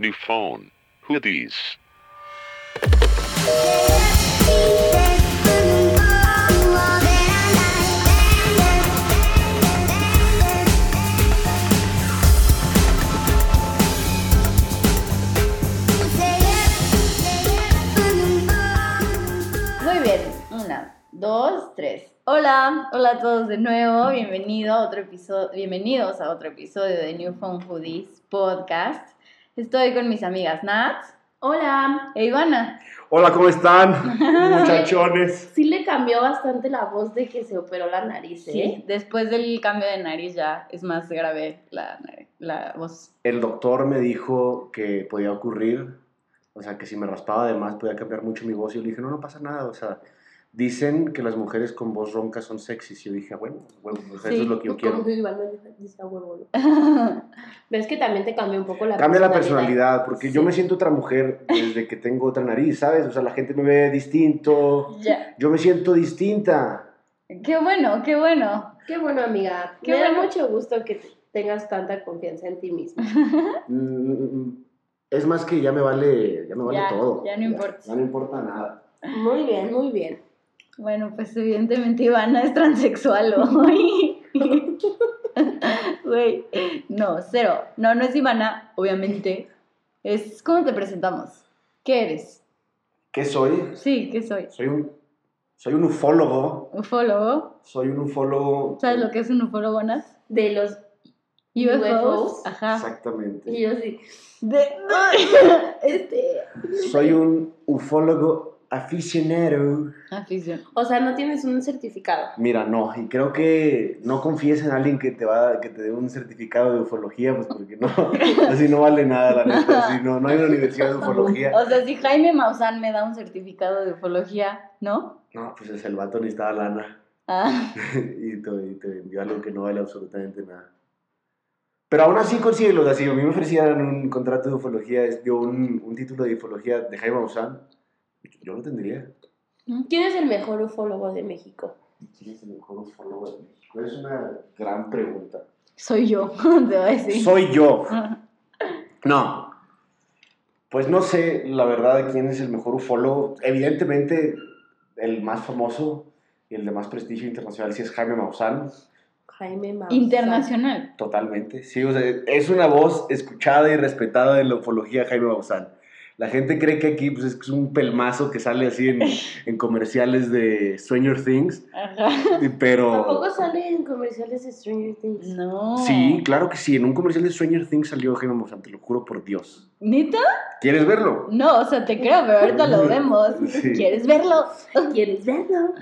New phone. Who these? Dos, tres. Hola, hola a todos de nuevo, bienvenido a otro episodio, bienvenidos a otro episodio de New Phone Hoodies Podcast. Estoy con mis amigas Nat Hola. e Ivana. Hola, ¿cómo están? Muchachones. Sí le cambió bastante la voz de que se operó la nariz, ¿eh? Sí, después del cambio de nariz ya es más grave la, la voz. El doctor me dijo que podía ocurrir, o sea, que si me raspaba de más podía cambiar mucho mi voz. Y yo le dije, no, no pasa nada, o sea, dicen que las mujeres con voz ronca son sexys. Y yo dije, "Ah, bueno, bueno pues Sí, eso es lo que yo quiero. que igual me dice a huevo, ¿no? Ves que también te cambió un poco la Cambia la personalidad, porque yo Sí. me siento otra mujer desde que tengo otra nariz, ¿sabes? O sea, la gente me ve distinto, Ya. yo me siento distinta. Qué bueno, qué bueno. Qué bueno, amiga. Qué me bueno. da mucho gusto que te- tengas tanta confianza en ti misma. Mm, Es más que ya me vale, ya me vale Ya, todo. ya no importa. Ya no importa nada. Muy bien, muy bien. Bueno, pues evidentemente Ivana es transexual hoy. Güey, no, cero. No, no es Ivana, obviamente. Es cómo te presentamos. ¿Qué eres? ¿Qué soy? Sí, ¿qué soy? Soy un, soy un ufólogo. ¿Ufólogo? Soy un ufólogo. ¿Sabes lo que es un ufólogo, Nat? De los UFOs. UFOs. Ajá. Exactamente. y yo sí. De... este... Soy un ufólogo aficionado. Afición. O sea, no tienes un certificado. Mira, no, y creo que no confíes en alguien que te va, que te dé un certificado de ufología, pues porque no, así no vale nada, la neta, así no, no hay una universidad de ufología. O sea, si Jaime Maussan me da un certificado de ufología, ¿no? No, pues es el vato necesitaba lana Ah, y te, y te vendió algo que no vale absolutamente nada. Pero aún así consíguelo, o sea, si a mí me ofrecieran un contrato de ufología, dio un, un título de ufología de Jaime Maussan, yo lo tendría. ¿Quién es el mejor ufólogo de México? ¿Quién es el mejor ufólogo de México? Es una gran pregunta. soy yo, te voy a decir. Soy yo. No. Pues no sé, la verdad, de quién es el mejor ufólogo. Evidentemente, el más famoso y el de más prestigio internacional sí es Jaime Maussan. Jaime Maussan. Internacional. Totalmente. Sí, o sea, es una voz escuchada y respetada de la ufología Jaime Maussan. La gente cree que aquí pues, es un pelmazo que sale así en, en comerciales de Stranger Things, Ajá. pero... Tampoco sale en comerciales de Stranger Things. No. Sí, claro que sí. En un comercial de Stranger Things salió Jaime Maussan, te lo juro por Dios. ¿Neta? ¿Quieres verlo? No, o sea, te creo, pero ahorita lo vemos. Sí. ¿Quieres verlo? ¿Quieres verlo?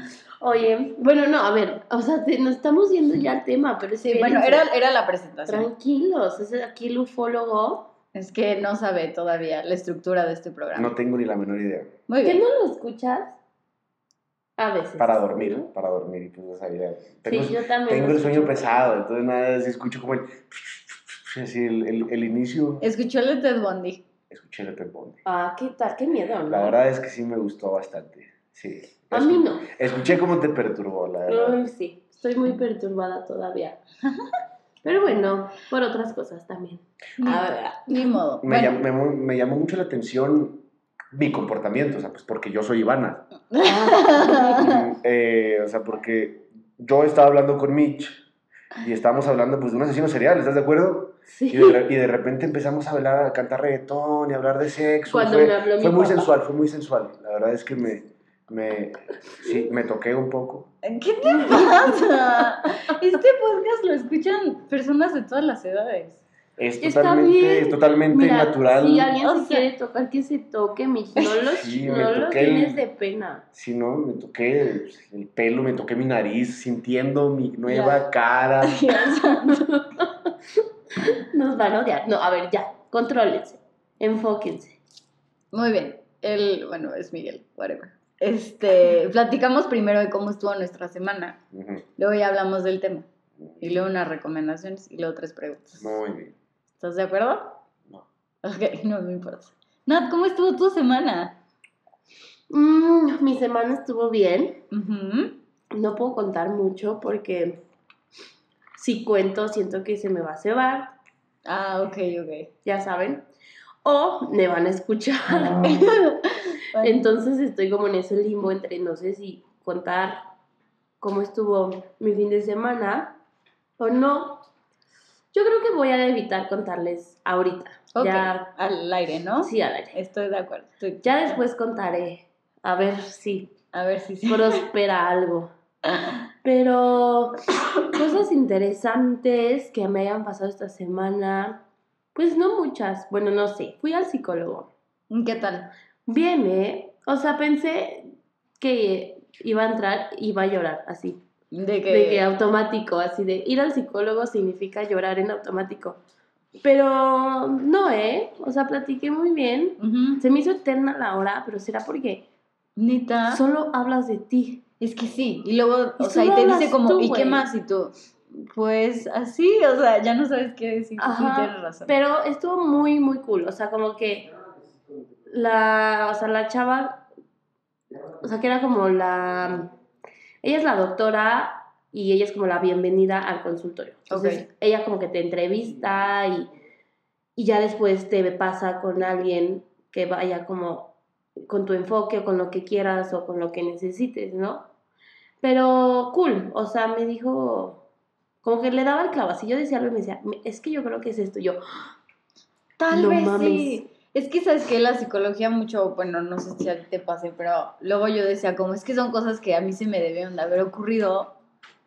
Oye, bueno, no, a ver, o sea, te- nos estamos yendo ya al tema, pero Sí, bueno, era, era la presentación. Tranquilos, es aquí el ufólogo. Es que no sabe todavía la estructura de este programa. No tengo ni la menor idea. Muy ¿Qué bien. no lo escuchas? A veces. Para dormir, ¿no? para dormir. Y pues, sea, ya tengo, Sí, yo también. tengo el sueño pesado, entonces nada, si escucho como el... Así, el, el, el inicio. Escuchó el de Ted Bundy. Escuché el Ted Bundy. Ah, ¿qué tal? Qué miedo, ¿no? La verdad es que sí me gustó bastante. Sí. A mí no. Escuché cómo te perturbó, la verdad. Ay, sí, estoy muy perturbada todavía. Pero bueno, por otras cosas también. Ni, modo. Me, Bueno, llam- me llamó mucho la atención mi comportamiento, o sea, pues porque yo soy Ivana. Eh, o sea, porque yo estaba hablando con Mitch y estábamos hablando pues de un asesino serial, ¿estás de acuerdo? sí. Y de, re- y de repente empezamos a hablar, a cantar reggaetón y a hablar de sexo. Cuando fue me habló mi fue muy papá. sensual, fue muy sensual. La verdad es que me, me, sí, me toqué un poco. ¿qué te pasa? Este podcast lo escuchan personas de todas las edades. Es totalmente, es totalmente Mira, natural. Si alguien O se sea- quiere tocar, que se toque, Mitch. No lo, Sí, me no lo toqué el- tienes de pena. Sí, ¿no? Me toqué el pelo, me toqué mi nariz, sintiendo mi nueva Ya. cara. Nos van a odiar. No, a ver, ya, contrólense. Enfóquense. Muy bien. El, bueno, es Miguel, whatever. Este, platicamos primero de cómo estuvo nuestra semana. Luego ya hablamos del tema. Y luego unas recomendaciones y luego tres preguntas. Muy bien. ¿Estás de acuerdo? No. Ok, no me importa. Nat, ¿cómo estuvo tu semana? Mm, mi semana estuvo bien. No puedo contar mucho porque si cuento siento que se me va a cebar, Ah, ok, ok. ya saben. O me van a escuchar. Ah. Bueno, Entonces estoy como en ese limbo entre no sé si contar cómo estuvo mi fin de semana o no. Yo creo que voy a evitar contarles ahorita. ok, Ya, al aire, ¿no? sí, al aire. Estoy de acuerdo. estoy- Ya después contaré. A ver si A ver si sí. prospera algo. Pero cosas interesantes que me hayan pasado esta semana, pues no muchas. Bueno, no sé. Fui al psicólogo. ¿Qué tal? Bien, ¿eh? O sea, pensé que iba a entrar y iba a llorar así. De que... De que automático, así de ir al psicólogo significa llorar en automático. Pero no, ¿eh? O sea, platiqué muy bien. Se me hizo eterna la hora, pero será porque Neta. solo hablas de ti. Es que sí. Y luego, Y o sea, y te dice como, tú, ¿y qué más? Y tú, pues así, o sea, ya no sabes qué decir. Sí, tienes razón. Pero estuvo muy, muy cool. O sea, como que la, o sea, la chava, o sea, que era como la, ella es la doctora y ella es como la bienvenida al consultorio. Entonces, Ok. ella como que te entrevista y, y ya después te pasa con alguien que vaya como con tu enfoque o con lo que quieras o con lo que necesites, ¿no? Pero cool, o sea, me dijo, como que le daba el clavo, así yo decía algo y me decía, es que yo creo que es esto, yo, Tal No vez mames. sí. Es que sabes que la psicología mucho, bueno, no sé si a ti te pase, pero luego yo decía como es que son cosas que a mí se me debieron de haber ocurrido,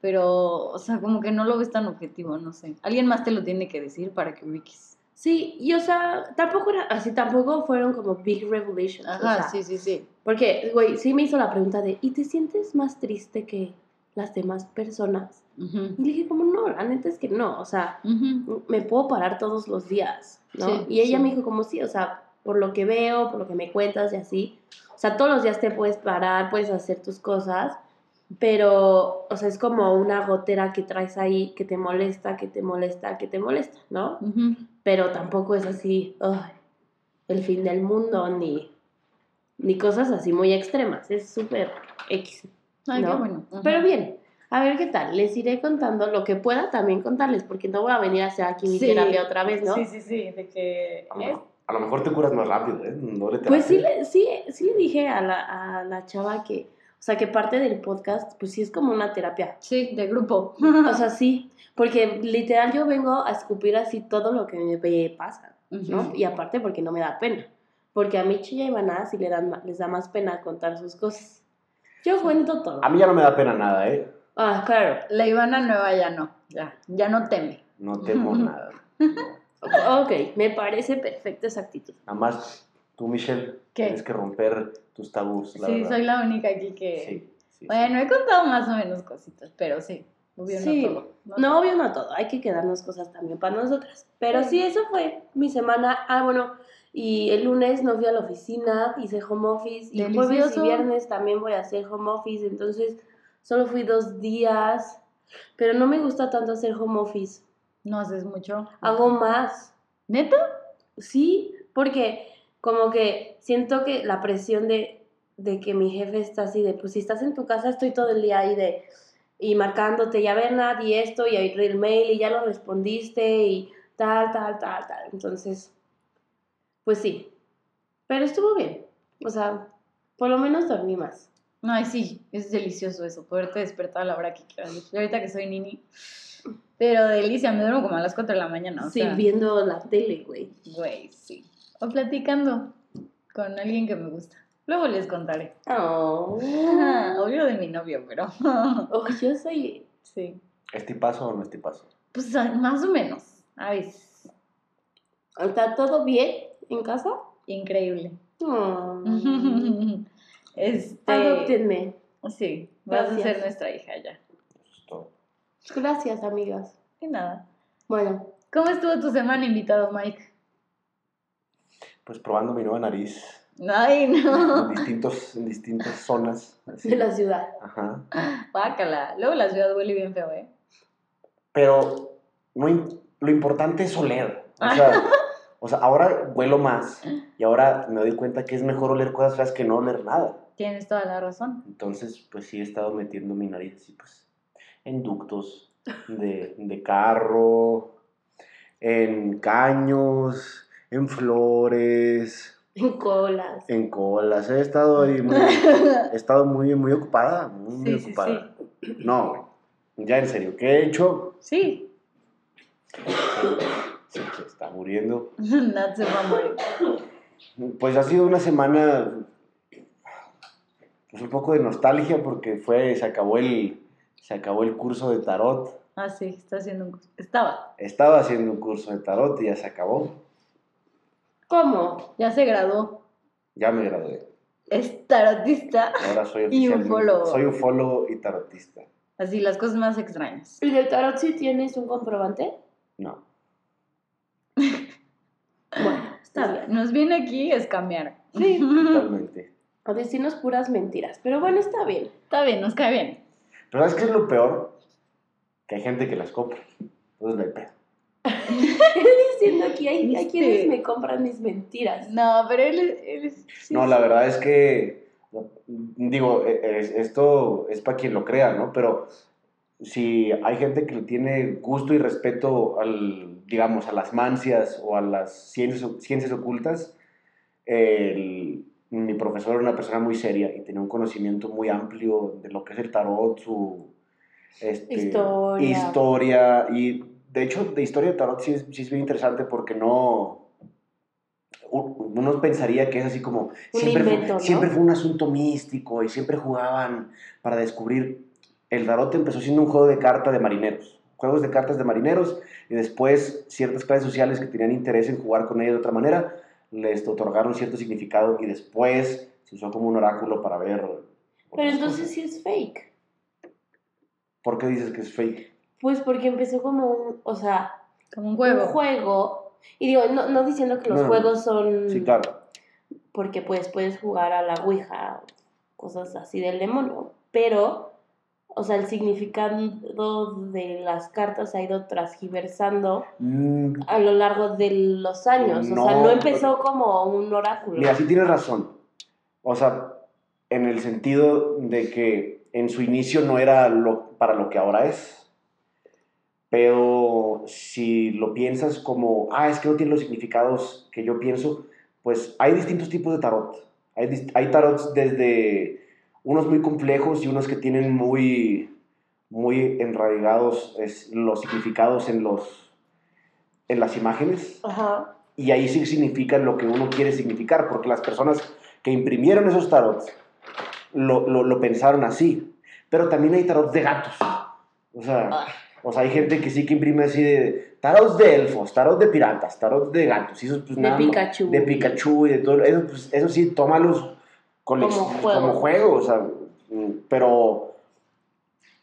pero, o sea, como que no lo ves tan objetivo, no sé. Alguien más te lo tiene que decir para que ubiques. Sí, y o sea, tampoco era así, tampoco fueron como big revelations. o Ajá, sea, sí, sí, sí. Porque, güey, sí me hizo la pregunta de, ¿y te sientes más triste que las demás personas? Ujú, Y le dije, como, no, la neta es que no, o sea, ujú. me puedo parar todos los días, ¿no? Sí, y ella sí. me dijo, como, sí, o sea, por lo que veo, por lo que me cuentas y así, o sea, todos los días te puedes parar, puedes hacer tus cosas, pero, o sea, es como una gotera que traes ahí que te molesta, que te molesta, que te molesta, ¿no? Ujú. pero tampoco es así, ay, el fin del mundo, ni, ni cosas así muy extremas, es súper X. Ay, qué ¿no? bueno. Pero bien, a ver qué tal, les iré contando lo que pueda también contarles, porque no voy a venir a hacer aquí mi Sí. terapia otra vez, ¿no? Sí, sí, sí, de que... A lo, mejor, a lo mejor te curas más rápido, ¿eh? Doble Pues sí le, sí, sí le dije a la, a la chava que, o sea, que parte del podcast, pues sí es como una terapia. Sí, de grupo. O sea, sí, porque literal yo vengo a escupir así todo lo que me pasa. ¿no? Ujú. Y aparte porque no me da pena. Porque a Michi y a Ivana sí le dan, les da más pena contar sus cosas. Yo cuento todo. A mí ya no me da pena nada, ¿eh? Ah, claro. La Ivana nueva ya no, ya, ya no teme. No temo nada. No. Ok, me parece perfecta esa actitud. Nada más tú, Michelle, ¿Qué? tienes que romper tus tabús, la sí, verdad. soy la única aquí que... Sí, sí, Bueno, he contado más o menos cositas, pero sí, obvio Sí. no todo. No, todo. obvio no todo, hay que quedarnos cosas también para nosotras. Pero sí, eso fue mi semana. Ah, bueno, y el lunes no fui a la oficina, hice home office. Y jueves y viernes también voy a hacer home office, entonces solo fui dos días. Pero no me gusta tanto hacer home office. No haces mucho. Hago más. ¿Neta? Sí, porque como que siento que la presión de, de que mi jefe está así de, pues si estás en tu casa estoy todo el día ahí de, y marcándote, ya ver nadie esto, y ahí el mail, y ya lo respondiste, y tal, tal, tal, tal. Entonces, pues sí, pero estuvo bien. O sea, por lo menos dormí más. Ay, sí, es delicioso eso, poderte despertar a la hora que quieras. Yo ahorita que soy nini, pero delicia, me duermo como a las 4 de la mañana, o sí, sea, viendo la tele, güey. güey, sí. O platicando con alguien que me gusta. Luego les contaré. Oh. Obvio de mi novio, pero Oh, yo soy... sí. ¿Es tipazo o no es tipazo? Pues más o menos, a veces. ¿Está todo bien en casa? Increíble. Oh. Este. Adóptenme. Sí, vas a ser nuestra hija ya. Eso es todo. Gracias, amigas. Y nada. Bueno, ¿Cómo estuvo tu semana, invitado Mike? Pues probando mi nueva nariz Ay, en, no. distintos, en distintas zonas. así. de la ciudad. Ajá. Bácala. Luego la ciudad huele bien feo, ¿eh? Pero no lo importante es oler. O sea, o sea, ahora huelo más y ahora me doy cuenta que es mejor oler cosas feas que no oler nada. Tienes toda la razón. Entonces, pues sí he estado metiendo mi nariz así, pues, en ductos de, de carro, en caños, en flores, En colas. en colas. He estado ahí muy, he estado muy, muy ocupada, muy, muy Sí, sí, ocupada. No. Ya en serio, ¿qué he hecho? Sí. Se, está muriendo. Nat se va a morir. Pues ha sido una semana pues un poco de nostalgia porque fue, se acabó el, se acabó el curso de tarot. Ah, sí, está haciendo un curso. Estaba. Estaba haciendo un curso de tarot y ya se acabó. ¿Cómo? Ya se graduó. Ya me gradué. Es tarotista. Ahora soy Y ufólogo. Soy ufólogo y tarotista. Así, las cosas más extrañas. ¿Y del tarot sí tienes un comprobante? No. Bueno, está bien. Nos viene aquí a escamear. Sí. Totalmente. A decirnos puras mentiras. Pero bueno, está bien. Está bien, nos cae bien. Pero ¿sabes qué es lo peor? Que hay gente que las compra. Entonces no hay pedo. Diciendo aquí hay, hay ¿Viste? quienes me compran mis mentiras. No, pero él, es- él es- sí, No, sí. la verdad es que, digo, e- es- esto es para quien lo crea, ¿no? Pero si hay gente que tiene gusto y respeto al, digamos, a las mancias o a las ciencias, ciencias ocultas, el- mi profesor era una persona muy seria y tenía un conocimiento muy amplio de lo que es el tarot, su este, Historia. historia, y de hecho de historia de tarot sí es, sí es bien interesante porque no uno pensaría que es así como Un siempre, fue- invento, ¿no? siempre fue un asunto místico y siempre jugaban para descubrir el tarot empezó siendo un juego de cartas de marineros juegos de cartas de marineros y después ciertas clases sociales que tenían interés en jugar con ellos de otra manera les otorgaron cierto significado y después se usó como un oráculo para ver Pero entonces cosas. sí es fake. ¿por qué dices que es fake? Pues porque empezó como un, o sea, Como un juego. un juego. Y digo, no, no diciendo que los No. juegos son... sí claro Porque pues puedes jugar a la Ouija, cosas así del demonio. Pero, o sea, el significado de las cartas ha ido transgiversando Mm, a lo largo de los años. o sea, No, empezó como un oráculo. Mira, sí tienes razón. O sea, en el sentido de que en su inicio no era lo, para lo que ahora es. Pero si lo piensas como, ah, es que no tiene los significados que yo pienso, pues hay distintos tipos de tarot. Hay, hay tarots desde unos muy complejos y unos que tienen muy, muy enraigados es, los significados en, los, en las imágenes Ajá. y ahí sí significa lo que uno quiere significar, porque las personas que imprimieron esos tarots lo, lo, lo pensaron así. Pero también hay tarots de gatos. O sea, Ah. o sea, hay gente que sí que imprime así de tarots de elfos, tarots de piratas, tarots de gatos. Y esos, pues, De nada Pikachu. De Pikachu y de todo. Eso, pues, eso sí, tómalos Como juego. como juego. O sea, mm, pero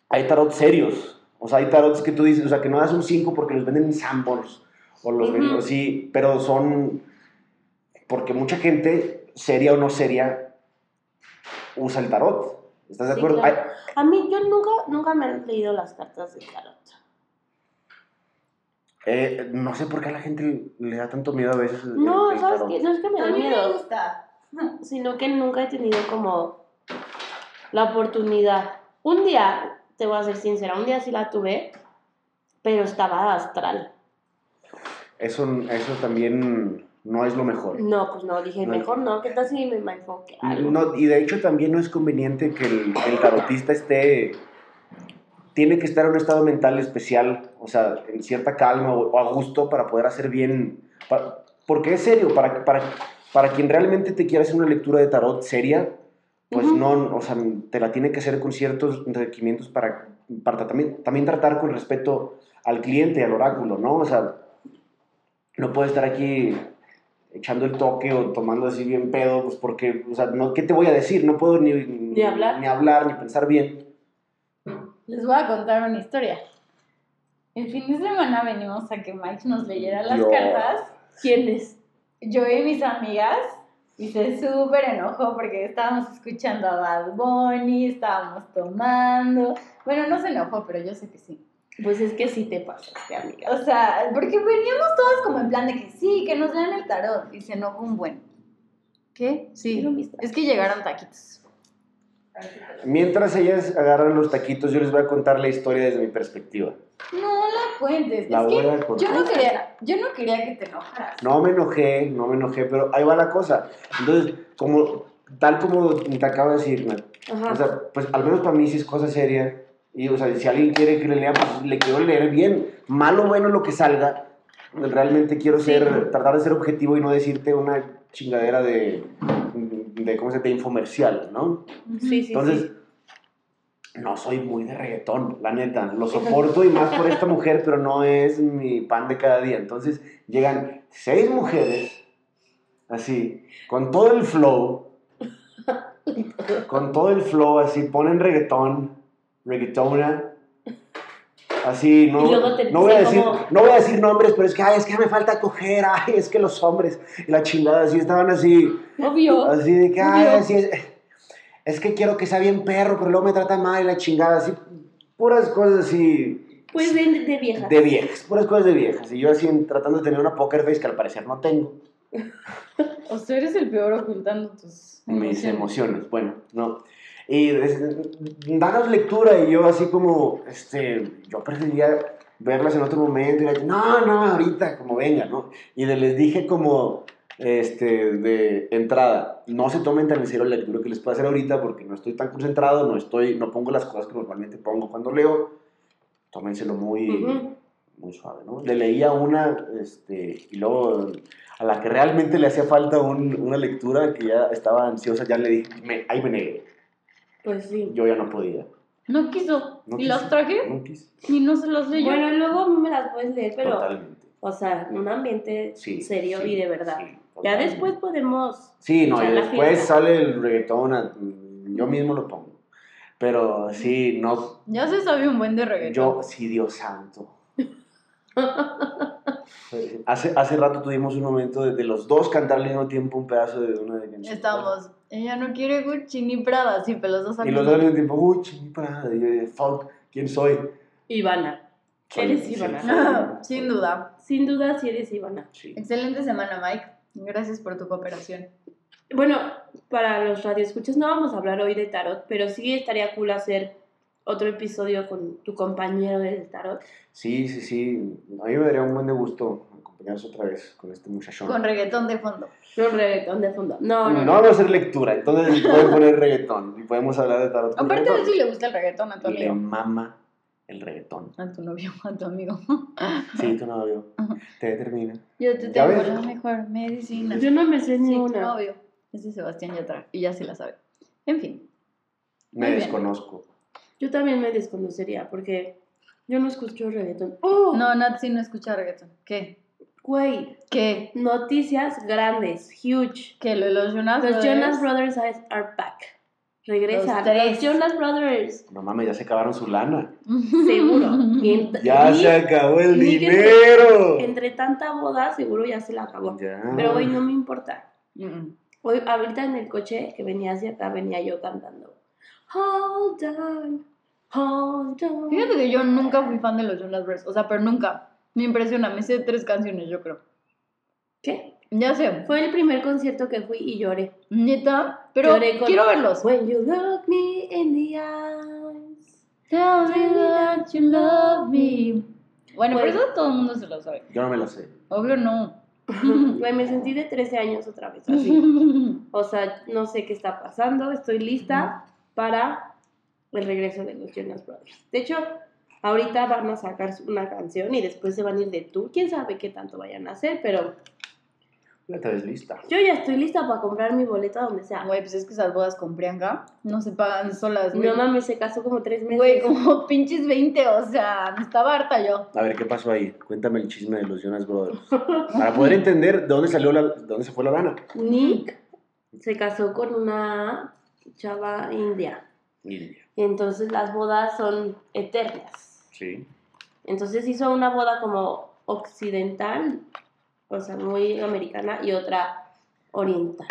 hay tarots serios. O sea, hay tarots que tú dices, o sea, que no das un 5 porque los venden en Sanborns. O los venden Ujú. así, pero son. Porque mucha gente, seria o no seria, usa el tarot. ¿Estás de Sí, acuerdo? claro. Hay- A mí, yo nunca, nunca me han leído las cartas de tarot. eh, no sé por qué a la gente le da tanto miedo a veces. el- No, el ¿sabes tarot. qué? No es que me A dé mí me miedo, gusta. sino que nunca he tenido como la oportunidad. Un día, te voy a ser sincera, un día sí la tuve, pero estaba astral. Eso, eso también no es lo mejor. No, pues no, dije, No. mejor no, ¿qué tal si me enfoque algo? No, y de hecho también no es conveniente que el, el tarotista esté, tiene que estar en un estado mental especial, o sea, en cierta calma o, o a gusto para poder hacer bien, porque es serio, para, para, para quien realmente te quiera hacer una lectura de tarot seria, pues Ujú. no, o sea, te la tiene que hacer con ciertos requerimientos para, para también, también tratar con respeto al cliente al oráculo, ¿no? O sea, no puede estar aquí echando el toque o tomando así bien pedo, pues porque, o sea, no, ¿qué te voy a decir? No puedo ni, ni, hablar. ni hablar, ni pensar bien. Les voy a contar una historia. El fin de semana venimos a que Mike nos leyera las Dios. cartas. ¿Quién es? Yo y mis amigas. Y se súper enojó porque estábamos escuchando a Bad Bunny, estábamos tomando. Bueno, no se enojó, pero yo sé que sí. Pues es que sí te pasaste, amiga. O sea, porque veníamos todas como en plan de que sí, que nos lean el tarot. Y se enojó un buen. ¿Qué? Sí. Es que llegaron taquitos. Mientras ellas agarran los taquitos, yo les voy a contar la historia desde mi perspectiva. No la cuentes. La es voy que a contar. yo no quería, yo no quería que te enojaras. No me enojé, no me enojé, pero ahí va la cosa. Entonces, como, tal como te acabo de decir, Ajá. o sea, pues al menos para mí sí es cosa seria. Y, o sea, si alguien quiere que le lea, pues le quiero leer bien. Malo o bueno lo que salga. Realmente quiero Sí. ser, tratar de ser objetivo y no decirte una chingadera de, de ¿cómo se? De infomercial, ¿no? Sí, sí, Entonces, sí. no soy muy de reggaetón, la neta. Lo soporto y más por esta mujer, pero no es mi pan de cada día. Entonces, llegan seis mujeres, así, con todo el flow, con todo el flow, así, ponen reggaetón, reggaetona. Así, no, Y luego te no, voy a decir, como- no voy a decir nombres, pero es que, ay, es que me falta coger, ay, es que los hombres, y la chingada, así estaban así, Obvio. Así de que, ay, Obvio. así es, es que quiero que sea bien perro, pero luego me trata mal y la chingada, así, puras cosas así Pues de, de vieja. de viejas, puras cosas de viejas. Y yo así tratando de tener una poker face que al parecer no tengo, O sea, eres el peor ocultando tus mis emociones, bueno, no. Y danos lectura y yo así como, este, yo preferiría verlas en otro momento y la- no, no, ahorita, como venga, ¿no? Y de- les dije como, este, de entrada, no se tomen tan en serio la lectura que les puedo hacer ahorita porque no estoy tan concentrado, no estoy, no pongo las cosas que normalmente pongo cuando leo, tómenselo muy, Ujú. muy suave, ¿no? Le leía una, este, y luego a la que realmente le hacía falta un- una lectura que ya estaba ansiosa, ya le dije, me, ahí me negué, Pues sí. yo ya no podía. No quiso. No ¿Y los traje? No quise. Y no se los leyó. Bueno, luego a mí me las puedes leer, pero, Totalmente. o sea, en un ambiente Sí, serio sí, y de verdad. sí, ya después podemos. Sí, no, y después sale el reggaetón, a- yo mismo lo pongo. Pero sí, no, ya se sabe un buen de reggaetón. yo, sí, Dios santo. Hace, hace rato tuvimos un momento de, de los dos cantar al mismo tiempo un pedazo de una de canción. Estamos. Ella no quiere Gucci ni Prada, sí, pero los dos al Y los dos al mismo tiempo, uy, chingada, y yo, fuck, ¿quién soy? Ivana. Soy- Eres sí, Ivana. Ah, Sin duda. Sin duda, sí eres Ivana. Sí. Excelente semana, Mike. Gracias por tu cooperación. Bueno, para los radioescuchas no vamos a hablar hoy de tarot, pero sí estaría cool hacer otro episodio con tu compañero del tarot. Sí, sí, sí. A mí me daría un buen de gusto acompañarnos otra vez con este muchachón. Con reggaetón de fondo. No reggaetón de fondo. No, No, no, no vamos a hacer lectura, entonces pueden poner reggaetón y podemos hablar de tarot. con Aparte, a ver reggaetón. si le gusta el reggaetón a tu Le amigo. mama el reggaetón. A tu novio, a tu amigo. Sí, tu novio. Te determina. Yo te ¿Ya tengo ves? la mejor medicina. Yo no me sé ni Sí, tu novio. Ese es Sebastián Yatra. Y ya se la sabe. En fin. Me Muy bien. Yo también me desconocería porque yo no escucho reggaetón. ¡Oh! No, Natsi no escucha reggaetón. ¿Qué? Güey, ¿Qué? noticias grandes, huge. ¿Qué? ¿Lo de los Jonas Los Brothers? Jonas Brothers are back. Regresan. Los tres. Los Jonas Brothers. No mames, ya se acabaron su lana. Seguro. Ya y se acabó el que- dinero. Entre tanta boda, seguro ya se la acabó. Ya. Pero hoy no me importa. Mm. Hoy, ahorita en el coche que venía hacia acá, venía yo cantando. Hold on, hold on. Fíjate que yo nunca fui fan de los Jonas Brothers. O sea, pero nunca. Me impresiona. Me sé tres canciones, yo creo. ¿Qué? Ya sé. Fue el primer concierto que fui y lloré. Neta. Pero Lloré con- quiero verlos. When you look me in the eyes. Tell me that you love me. Bueno, pero Bueno. eso todo el mundo se lo sabe. Yo no me la sé. Obvio no. Güey, me sentí de 13 años otra vez así. O sea, no sé qué está pasando. Estoy lista para el regreso de los Jonas Brothers. De hecho, ahorita van a sacar una canción y después se van a ir de tour. Quién sabe qué tanto vayan a hacer, pero Ya ves lista. yo ya estoy lista para comprar mi boleta donde sea. Güey, pues es que esas bodas con Priyanka no se pagan solas, güey. No mames, se casó como tres meses. Güey, como pinches 20, o sea, me estaba harta yo. A ver, ¿qué pasó ahí? Cuéntame el chisme de los Jonas Brothers. Para poder entender de dónde salió la, de dónde se fue la lana. Nick se casó con una chava india. India. Y entonces las bodas son eternas. Sí. Entonces hizo una boda como occidental, o sea, muy americana, y otra oriental.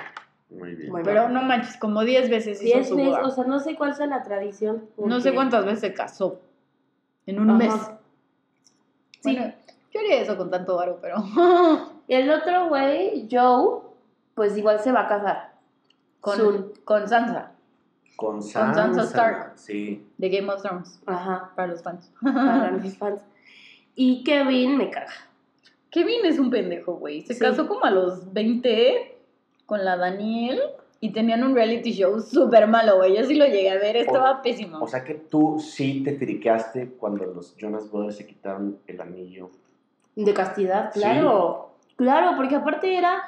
Muy bien. Bueno. Pero no manches, como 10 veces hizo Diez su meses, boda. o sea, no sé cuál sea la tradición. no sé cuántas veces se casó. En un Ajá. mes. Sí. Bueno, yo haría eso con tanto varo, pero. Y el otro güey, Joe, pues igual se va a casar. Con, con Sansa. Con Sansa Sansa. Stark. Sí. De Game of Thrones, Ajá, para los fans. para mis fans. Y Kevin me caga. Kevin es un pendejo, güey. Se Sí. casó como a los 20 con la Daniel y tenían un reality show súper malo, güey. Yo sí lo llegué a ver, estaba pésimo. O sea que tú sí te triqueaste cuando los Jonas Brothers se quitaron el anillo. De castidad, Sí. claro. Claro, porque aparte era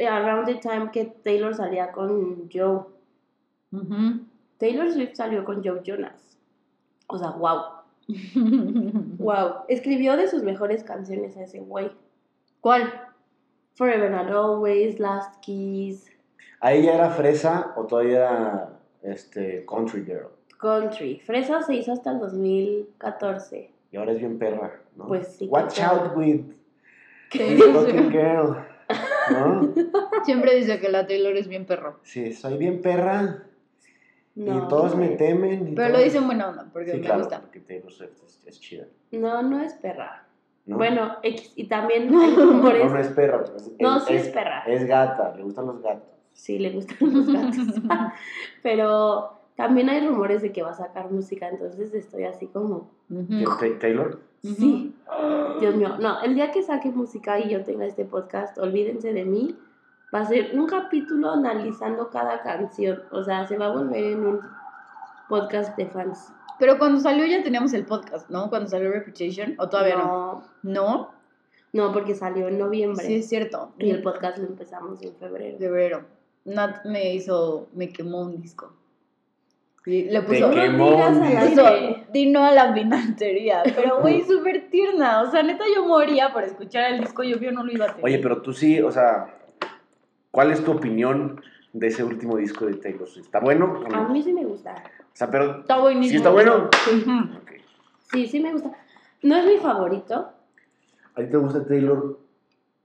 around the time que Taylor salía con Joe. Taylor Swift salió con Joe Jonas. O sea, wow. Wow. Escribió de sus mejores canciones a ese güey. ¿Cuál? Forever and Always, Last Kiss, ¿A ella era fresa o todavía era este, country girl? Country. Fresa se hizo hasta el 2014. Y ahora es bien perra, ¿no? Pues sí, Watch out with fucking girl. ¿No? Siempre dice que la Taylor es bien perro. Sí, soy bien perra No, y todos no me es. temen. y Pero lo todos- dice en buena onda, porque Sí, me claro, gusta. porque Taylor Swift es, es chida. No, no es perra. ¿no? Bueno, X, y también hay rumores. No, no es perra. pero es- No, es- sí es es- perra. Es gata, le gustan los gatos. Sí, le gustan los gatos. Pero también hay rumores de que va a sacar música, entonces estoy así como, Taylor. Sí, Dios mío. No, el día que saque música y yo tenga este podcast, olvídense de mí. Va a ser un capítulo analizando cada canción. O sea, se va a volver en un podcast de fans. Pero cuando salió ya teníamos el podcast, ¿no? Cuando salió Reputation, o todavía no. no. ¿No? No, porque salió en noviembre. Sí, es cierto. Y el podcast lo empezamos en febrero. febrero. Nat me hizo, me quemó un disco. Y le Te puso, quemó digas al aire. di no a la financería. Pero, güey, súper tierna. O sea, neta, yo moría por escuchar el disco. Yo, yo no lo iba a tener. Oye, pero tú sí, o sea, ¿cuál es tu opinión de ese último disco de Taylor Swift? ¿Está bueno? o no? A mí sí me gusta. O sea, pero... Está buenísimo. ¿Sí está bueno? Ujú. Ok. Sí, sí me gusta. No es mi favorito. ¿A ti te gusta Taylor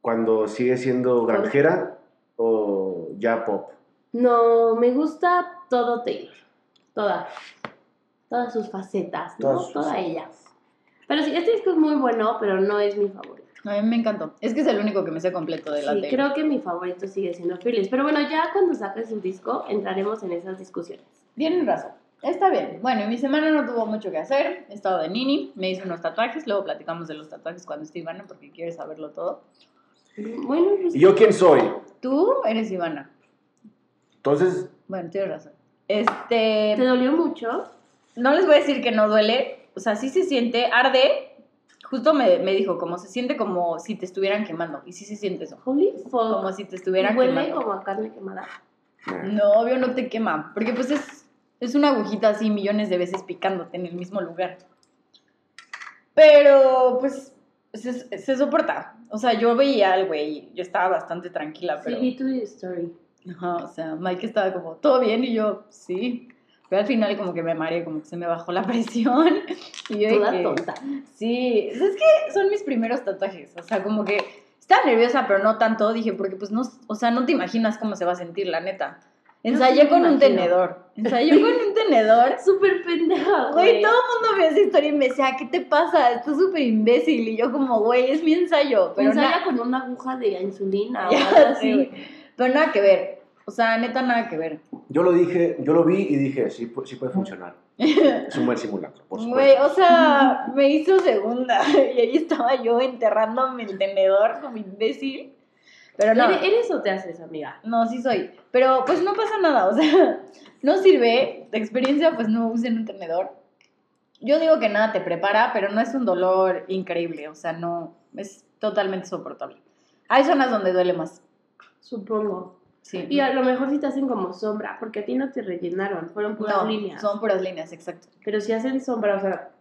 cuando sigue siendo granjera o ya pop? No, me gusta todo Taylor. Toda. Todas sus facetas, ¿no? Todas sus Toda facetas. ella. Pero sí, este disco es muy bueno, pero no es mi favorito. A mí me encantó. Es que es el único que me sé completo de la Sí, Taylor. creo que mi favorito sigue siendo Fearless. Pero bueno, ya cuando saque su disco entraremos en esas discusiones. Tienen razón. Está bien. Bueno, y mi semana no tuvo mucho que hacer. He estado de nini, me hice unos tatuajes. Luego platicamos de los tatuajes cuando esté Ivana porque quiere saberlo todo. Bueno, pues ¿Y yo quién soy? Tú eres Ivana. Entonces, Bueno, tienes razón. Este. ¿te dolió mucho? No les voy a decir que no duele. O sea, sí se siente, arde. Justo me, me dijo, como se siente como si te estuvieran quemando. Y sí se siente eso. Holy fuck. Como si te estuvieran Huele quemando. como a carne quemada. No, obvio no te quema. Porque pues es, es una agujita así millones de veces picándote en el mismo lugar. Pero pues se, se soporta. O sea, yo veía al güey, yo estaba bastante tranquila, pero... Sí, vi tu story. Ajá, o sea, Mike estaba como, ¿todo bien? Y yo, sí. Pero al final como que me mareé, como que se me bajó la presión. Y yo Toda que- tonta. Sí, es que son mis primeros tatuajes. O sea, como que estaba nerviosa, pero no tanto. Dije, porque pues no, o sea, no te imaginas cómo se va a sentir, la neta. Ensayé me con un tenedor. Ensayé con un tenedor. Súper pendeja, Güey, todo el mundo vio esa historia y me decía, ¿qué te pasa? Estás súper imbécil. Y yo como, güey, es mi ensayo. Pero Ensaya con una aguja de insulina o algo así. Pero nada que ver. O sea, neta, nada que ver. Yo lo dije, yo lo vi y dije, sí, sí puede funcionar. Es un buen simulacro, por Güey, supuesto. o sea, me hizo segunda. Y ahí estaba yo enterrándome el tenedor como imbécil. Pero no. ¿Eres, eres o te haces, amiga? No, sí soy. Pero pues no pasa nada, o sea, no sirve. De experiencia, pues no usen un tenedor. Yo digo que nada te prepara, pero no es un dolor increíble, o sea, no, es totalmente soportable. Hay zonas donde duele más. Supongo. Sí. Y a lo mejor si te hacen como sombra, porque a ti no te rellenaron, fueron puras no, líneas. son puras líneas, exacto. Pero si hacen sombra, o sea,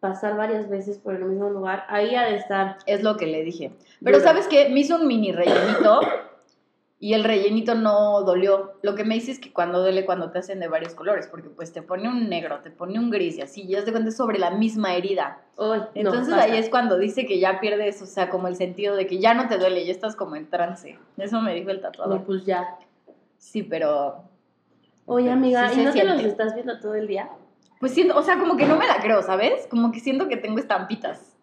pasar varias veces por el mismo lugar, ahí ha de estar. Es lo que le dije. Pero. ¿sabes qué? Me hizo un mini rellenito y el rellenito no dolió. Lo que me dice es que cuando duele cuando te hacen de varios colores, porque pues te pone un negro, te pone un gris y así, ya te cuenta sobre la misma herida. No, Entonces ahí es cuando dice que ya pierdes, o sea, como el sentido de que ya no te duele, ya estás como en trance. Eso me dijo el No, tatuador. pues ya. Sí, pero Oye, amiga, Sí ¿y no te los estás viendo todo el día? pues siento, o sea, como que no me la creo, ¿sabes? Como que siento que tengo estampitas.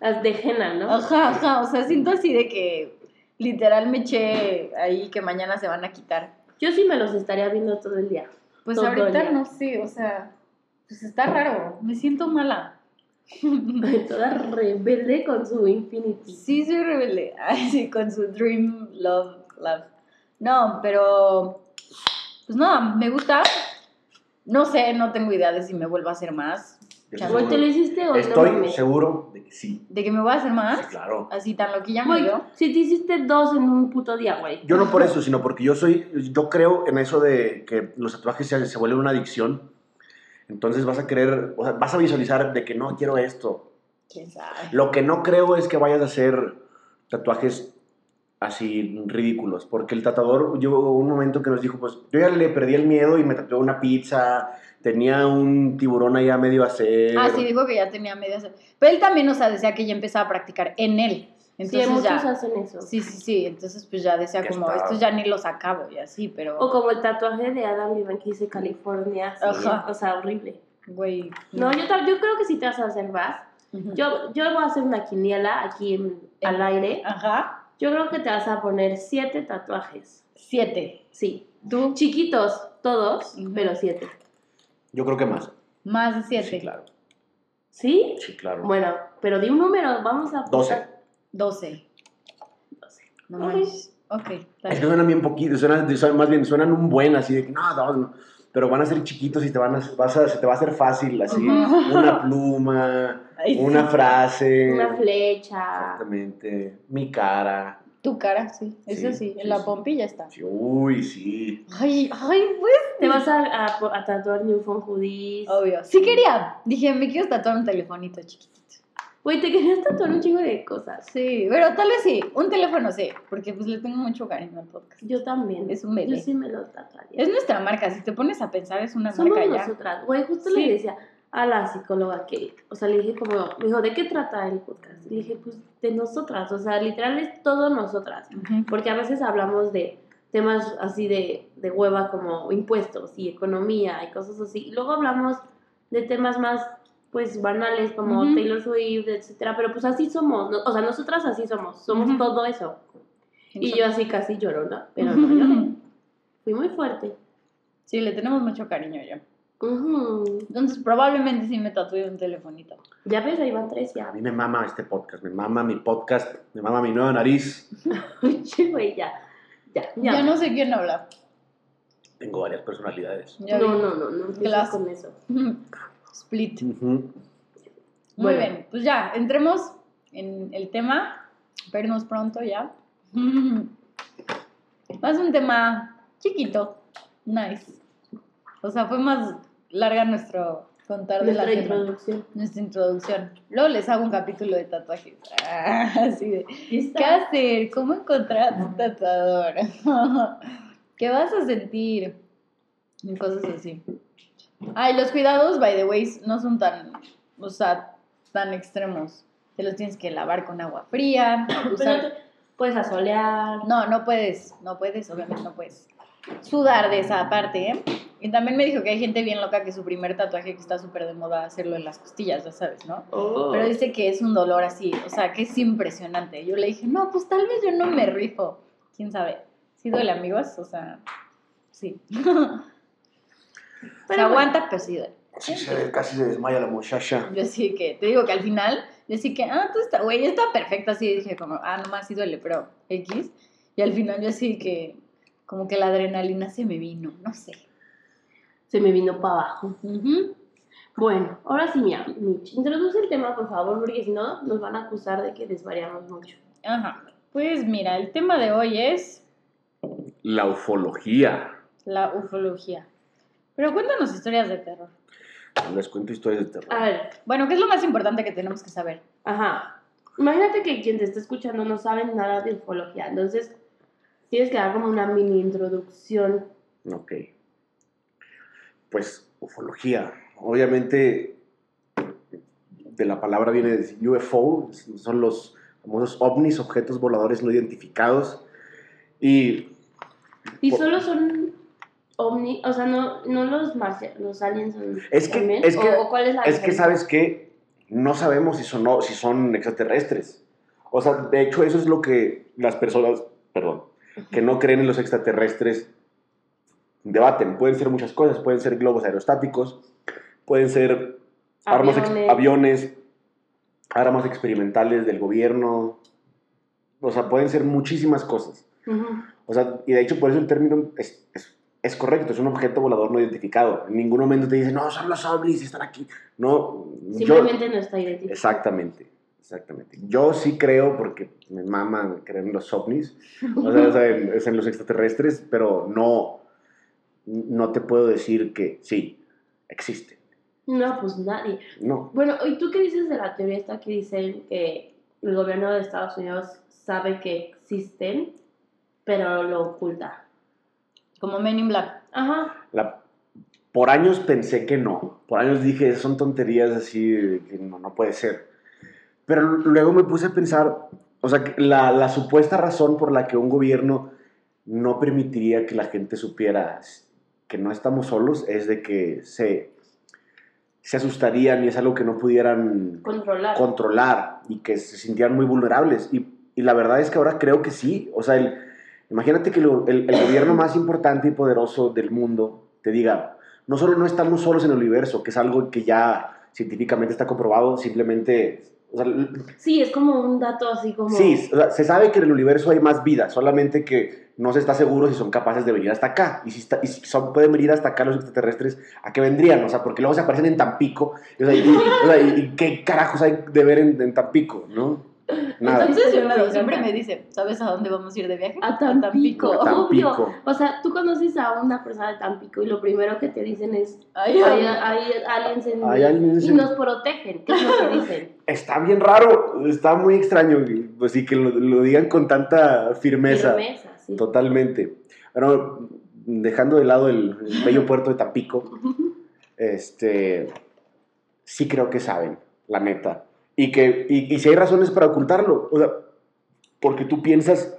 Las de henna, ¿no? Ajá, ajá, o sea, siento así de que literal me eché ahí que mañana se van a quitar. Yo sí me los estaría viendo todo el día. Pues Todo ahorita no sé, o sea, pues está raro. Me siento mala. Toda rebelde con su Infinity. Sí, soy rebelde. Ay, sí, con su Dream Love Love. No, pero. Pues no, me gusta. No sé, no tengo idea de si me vuelvo a hacer más. ¿O te lo hiciste o Estoy seguro de que sí. ¿De que me voy a hacer Sí, más? claro. Así tan loquilla me Güey, yo. si te hiciste dos en un puto día, güey. Yo no por eso, sino porque yo soy, yo creo en eso de que los tatuajes se, se vuelven una adicción. Entonces vas a querer, o sea, vas a visualizar de que no quiero esto. ¿Quién sabe? Lo que no creo es que vayas a hacer tatuajes así ridículos, porque el tatuador, yo hubo un momento que nos dijo, pues yo ya le perdí el miedo y me tatué una pizza, tenía un tiburón ahí a medio hacer. Ah, sí, dijo que ya tenía medias. Pero él también, o sea, decía que ya empezaba a practicar en él. Sí, Entonces muchos ya. hacen eso. Sí, sí, sí. Entonces, pues ya decía Ya como, está. estos ya ni los acabo y así, pero. O como el tatuaje de Adam Levine que dice California. sí, Ajá. O sea, horrible. Güey. No, yo, yo creo que si te vas a hacer más. Ujú. Yo, yo voy a hacer una quiniela aquí en- al aire. Ajá. Yo creo que te vas a poner siete tatuajes. Siete. Sí. Tú, Chiquitos, todos, pero siete. Yo creo que más. más de siete. Sí, claro. ¿Sí? Sí, claro. Bueno, pero di un número, vamos a... Doce. Doce. Doce. No Ok. manches. Ok. Es que suenan bien poquitos, suenan, suenan- más bien suenan un buen, así de que no, dos, no. Pero van a ser chiquitos y te van a, vas a- se te va a hacer fácil, así, una pluma, Ay, sí. una frase, Una flecha. exactamente, mi cara, Tu cara, sí. Eso Sí, sí. sí, En la sí. pompilla está. Sí, uy, sí, Ay, ay, pues. Te vas a, a, a tatuar New Phone Hoodies. Obvio. Sí quería. Dije, me quiero tatuar un telefonito chiquitito. Güey, te querías tatuar un chingo de cosas. Sí, pero tal vez sí. Un teléfono sí. Porque pues le tengo mucho cariño al podcast. Yo también. Es un bebé. Yo sí me lo tatuaría. Es nuestra marca. Si te pones a pensar, es una Somos marca ya. nosotras. Güey, justo Sí. le decía a la psicóloga que, o sea, le dije como, me dijo, ¿de qué trata el podcast? Le dije, pues de nosotras, o sea, literal es todo nosotras. Porque a veces hablamos de temas así de, de hueva como impuestos y economía y cosas así. Y luego hablamos de temas más, pues, banales como Ujú. Taylor Swift, etcétera. Pero pues así somos, ¿no? o sea, nosotras así somos, somos Ujú. todo eso. Y yo así casi llorona, pero no lloré. Fui muy fuerte. Sí, le tenemos mucho cariño ya. Ujú. Entonces, probablemente sí me tatué un telefonito. Ya ves, ahí van tres a ya. mí me mama este podcast, me mama mi podcast, me mama mi nueva nariz, güey, ya. Ya, ya. Ya no sé quién habla. tengo varias personalidades. Ya no, no, no, no, Glass. con eso. Split. Muy Bueno. bien, pues ya, entremos en el tema. Vernos pronto ya. Más un tema chiquito. Nice. O sea, fue más larga nuestro contar de la introducción. Nuestra introducción. Luego les hago un capítulo de tatuajes. Ah, así de. ¿Qué ¿Qué hacer? ¿Cómo encontrar a tu tatuador? ¿Qué vas a sentir? Y cosas así. Ay, los cuidados, by the way, no son tan, o sea, tan extremos. Te los tienes que lavar con agua fría. Pero usar- puedes asolear. No, no puedes, no puedes, obviamente no puedes sudar de esa parte, ¿eh? Y también me dijo que hay gente bien loca que su primer tatuaje que está súper de moda hacerlo en las costillas, ya sabes, ¿no? Oh. Pero dice que es un dolor así, o sea, que es impresionante. Yo le dije, no, pues tal vez yo no me rifo. ¿Quién sabe? Sí duele, amigos, o sea, sí. Se Pero aguanta, pero sí duele. Sí, se ve- casi se desmaya la muchacha. Yo sí que, te digo que al final, yo sí que, ah, tú está, güey, está perfecta, así dije como, ah, nomás sí duele, pero X. Y al final yo sí que, como que la adrenalina se me vino, no sé. Se me vino para abajo. Bueno, ahora sí, mira, Mitch, introduce el tema, por favor, porque si no, nos van a acusar de que desvariamos mucho. Ajá. Pues mira, el tema de hoy es La ufología. la ufología. Pero cuéntanos historias de terror. Les cuento historias de terror. A ver, Bueno, ¿qué es lo más importante que tenemos que saber? ajá. Imagínate que quien te está escuchando no sabe nada de ufología, entonces tienes que dar como una mini introducción. Ok. Pues, ufología. Obviamente, de la palabra viene de UFO, son los famosos ovnis, objetos voladores no identificados. Y Y solo son o sea, no, no los aliens son Es que- también, es que- o, o cuál es la es que, diferencia? ¿sabes qué? No sabemos si son, si son extraterrestres. O sea, de hecho, eso es lo que las personas, perdón, que no creen en los extraterrestres debaten. Pueden ser muchas cosas, pueden ser globos aerostáticos, pueden ser armas, Aviones. aviones, armas experimentales del gobierno, o sea, pueden ser muchísimas cosas. O sea, y de hecho por eso el término es, es, es correcto, es un objeto volador no identificado. En ningún momento te dicen, no, son los ovnis están aquí. No, yo- Simplemente no está identificado. Exactamente, exactamente. Yo sí creo, porque me mama creer en los ovnis, o sea, o sea, en, es en los extraterrestres, pero no, no te puedo decir que sí, existen. No, pues nadie. No. Bueno, ¿y tú qué dices de la teoría esta que dicen que el gobierno de Estados Unidos sabe que existen, pero lo oculta? Como Men in Black. Ajá. La- por años pensé que no. Por años dije, son tonterías así, que no, no puede ser. Pero luego me puse a pensar, o sea, la, la supuesta razón por la que un gobierno no permitiría que la gente supiera que no estamos solos es de que se, se asustarían y es algo que no pudieran Controlar. controlar y que se sintieran muy vulnerables. Y, y la verdad es que ahora creo que sí. O sea, el- imagínate que lo- el, el gobierno más importante y poderoso del mundo te diga, no solo no estamos solos en el universo, que es algo que ya científicamente está comprobado, simplemente... o sea, Sí, es como un dato así como... Sí, o sea, se sabe que en el universo hay más vida, solamente que no se está seguro si son capaces de venir hasta acá. Y si, está- y si son, pueden venir hasta acá los extraterrestres, ¿a qué vendrían? O sea, porque luego se aparecen en Tampico. O sea, y, o sea, y- y qué carajos hay de ver en, en Tampico, ¿no? Nada. Leonardo siempre me dice, ¿sabes a dónde vamos a ir de viaje? A Tampico. A Tampico. Obvio. O sea, tú conoces a una persona de Tampico y lo primero que te dicen es Ay, hay, ay, hay aliens en Hay aliens y en- nos protegen. ¿Qué es lo que dicen? Está bien raro, está muy extraño, pues sí, que lo, lo digan con tanta firmeza. Firmeza, sí. Totalmente. Bueno, dejando de lado el, el bello puerto de Tampico, este, sí creo que saben, la neta. Y que y, y si hay razones para ocultarlo, o sea, porque tú piensas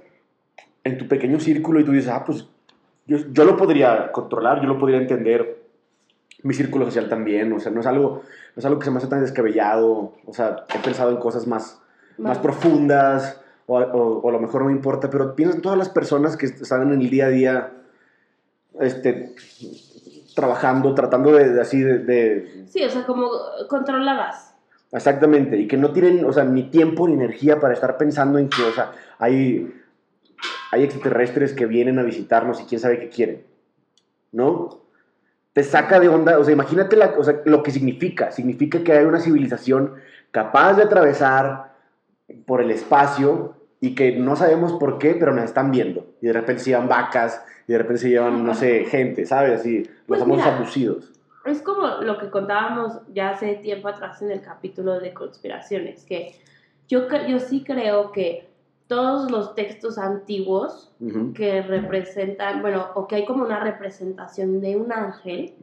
en tu pequeño círculo y tú dices, ah, pues yo, yo lo podría controlar, yo lo podría entender, mi círculo social también, o sea, no es algo, no es algo que se me hace tan descabellado, o sea, he pensado en cosas más, más profundas, o, o- o a lo mejor no me importa, pero piensa en todas las personas que están en el día a día, este, trabajando, tratando de, de así, de, de- Sí, o sea, como controladas. Exactamente, y que no tienen, o sea, ni tiempo ni energía para estar pensando en que, o sea, hay, hay extraterrestres que vienen a visitarnos y quién sabe qué quieren, ¿no? Te saca de onda, o sea, imagínate la- o sea, lo que significa, significa que hay una civilización capaz de atravesar por el espacio y que no sabemos por qué, pero nos están viendo. Y de repente se llevan vacas, y de repente se llevan, no sé, gente, ¿sabes? Así, los Pues famosos mira. abducidos. Es como lo que contábamos ya hace tiempo atrás en el capítulo de conspiraciones, que yo, yo sí creo que todos los textos antiguos que representan, bueno, o que hay como una representación de un ángel,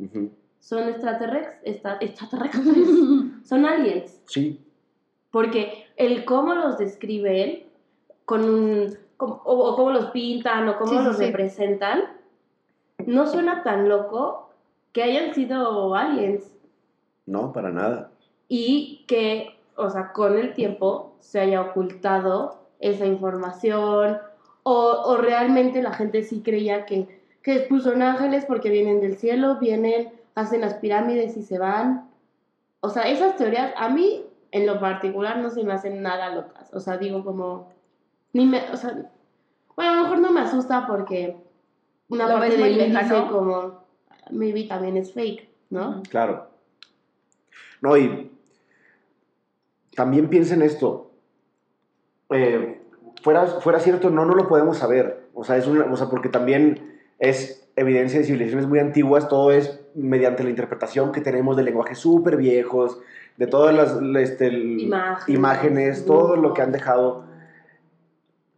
son extraterrestres, son aliens. Sí, Porque el cómo los describen, con un, com- o, o cómo los pintan, o cómo sí, los sí. representan, no suena tan loco que hayan sido aliens no, para nada. y que, o sea, con el tiempo se haya ocultado esa información o, o realmente la gente sí creía que, que pues, son ángeles porque vienen del cielo, vienen, hacen las pirámides y se van. O sea, esas teorías a mí en lo particular no se me hacen nada locas. O sea, digo como, ni me, o sea, bueno, a lo mejor no me asusta porque una Lo parte de mí dice como, maybe también es fake, ¿no? Claro. No, y también piensa en esto. Eh, fuera, fuera cierto, no, no lo podemos saber. O sea, es una, o sea, porque también es evidencia de civilizaciones muy antiguas, todo es mediante la interpretación que tenemos de lenguajes súper viejos, de todas las este, Imágenes, imágenes, todo lo que han dejado.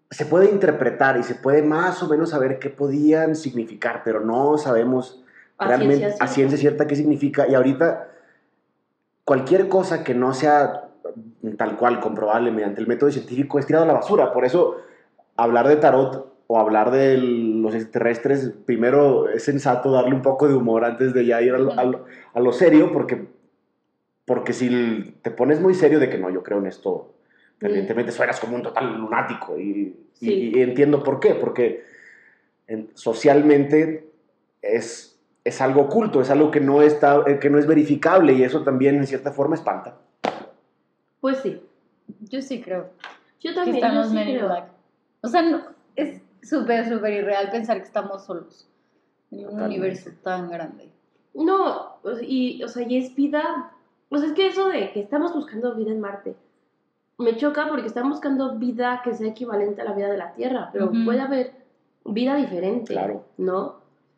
Se puede interpretar y se puede más o menos saber qué podían significar, pero no sabemos A realmente ciencia a cierta. ciencia cierta qué significa. Y ahorita, cualquier cosa que no sea tal cual comprobable mediante el método científico es tirado a la basura. Por eso, hablar de tarot o hablar de los extraterrestres, primero es sensato darle un poco de humor antes de ya ir a lo, a lo- a lo serio, porque, porque si te pones muy serio de que no, yo creo en esto, Mm. evidentemente suenas como un total lunático. Y, y- Sí. y entiendo por qué, porque en- socialmente es, es algo oculto, es algo que no, está, eh, que no es verificable y eso también en cierta forma espanta. Pues sí. Yo sí creo Yo que también. están yo los sí Men in creo. Black. O sea, no, es súper, súper irreal pensar que estamos solos en un Totalmente. universo tan grande. No, y, o sea, y es vida. O sea, es que eso de que estamos buscando vida en Marte me choca porque estamos buscando vida que sea equivalente a la vida de la Tierra, pero Ujú. puede haber vida diferente, Claro. ¿no?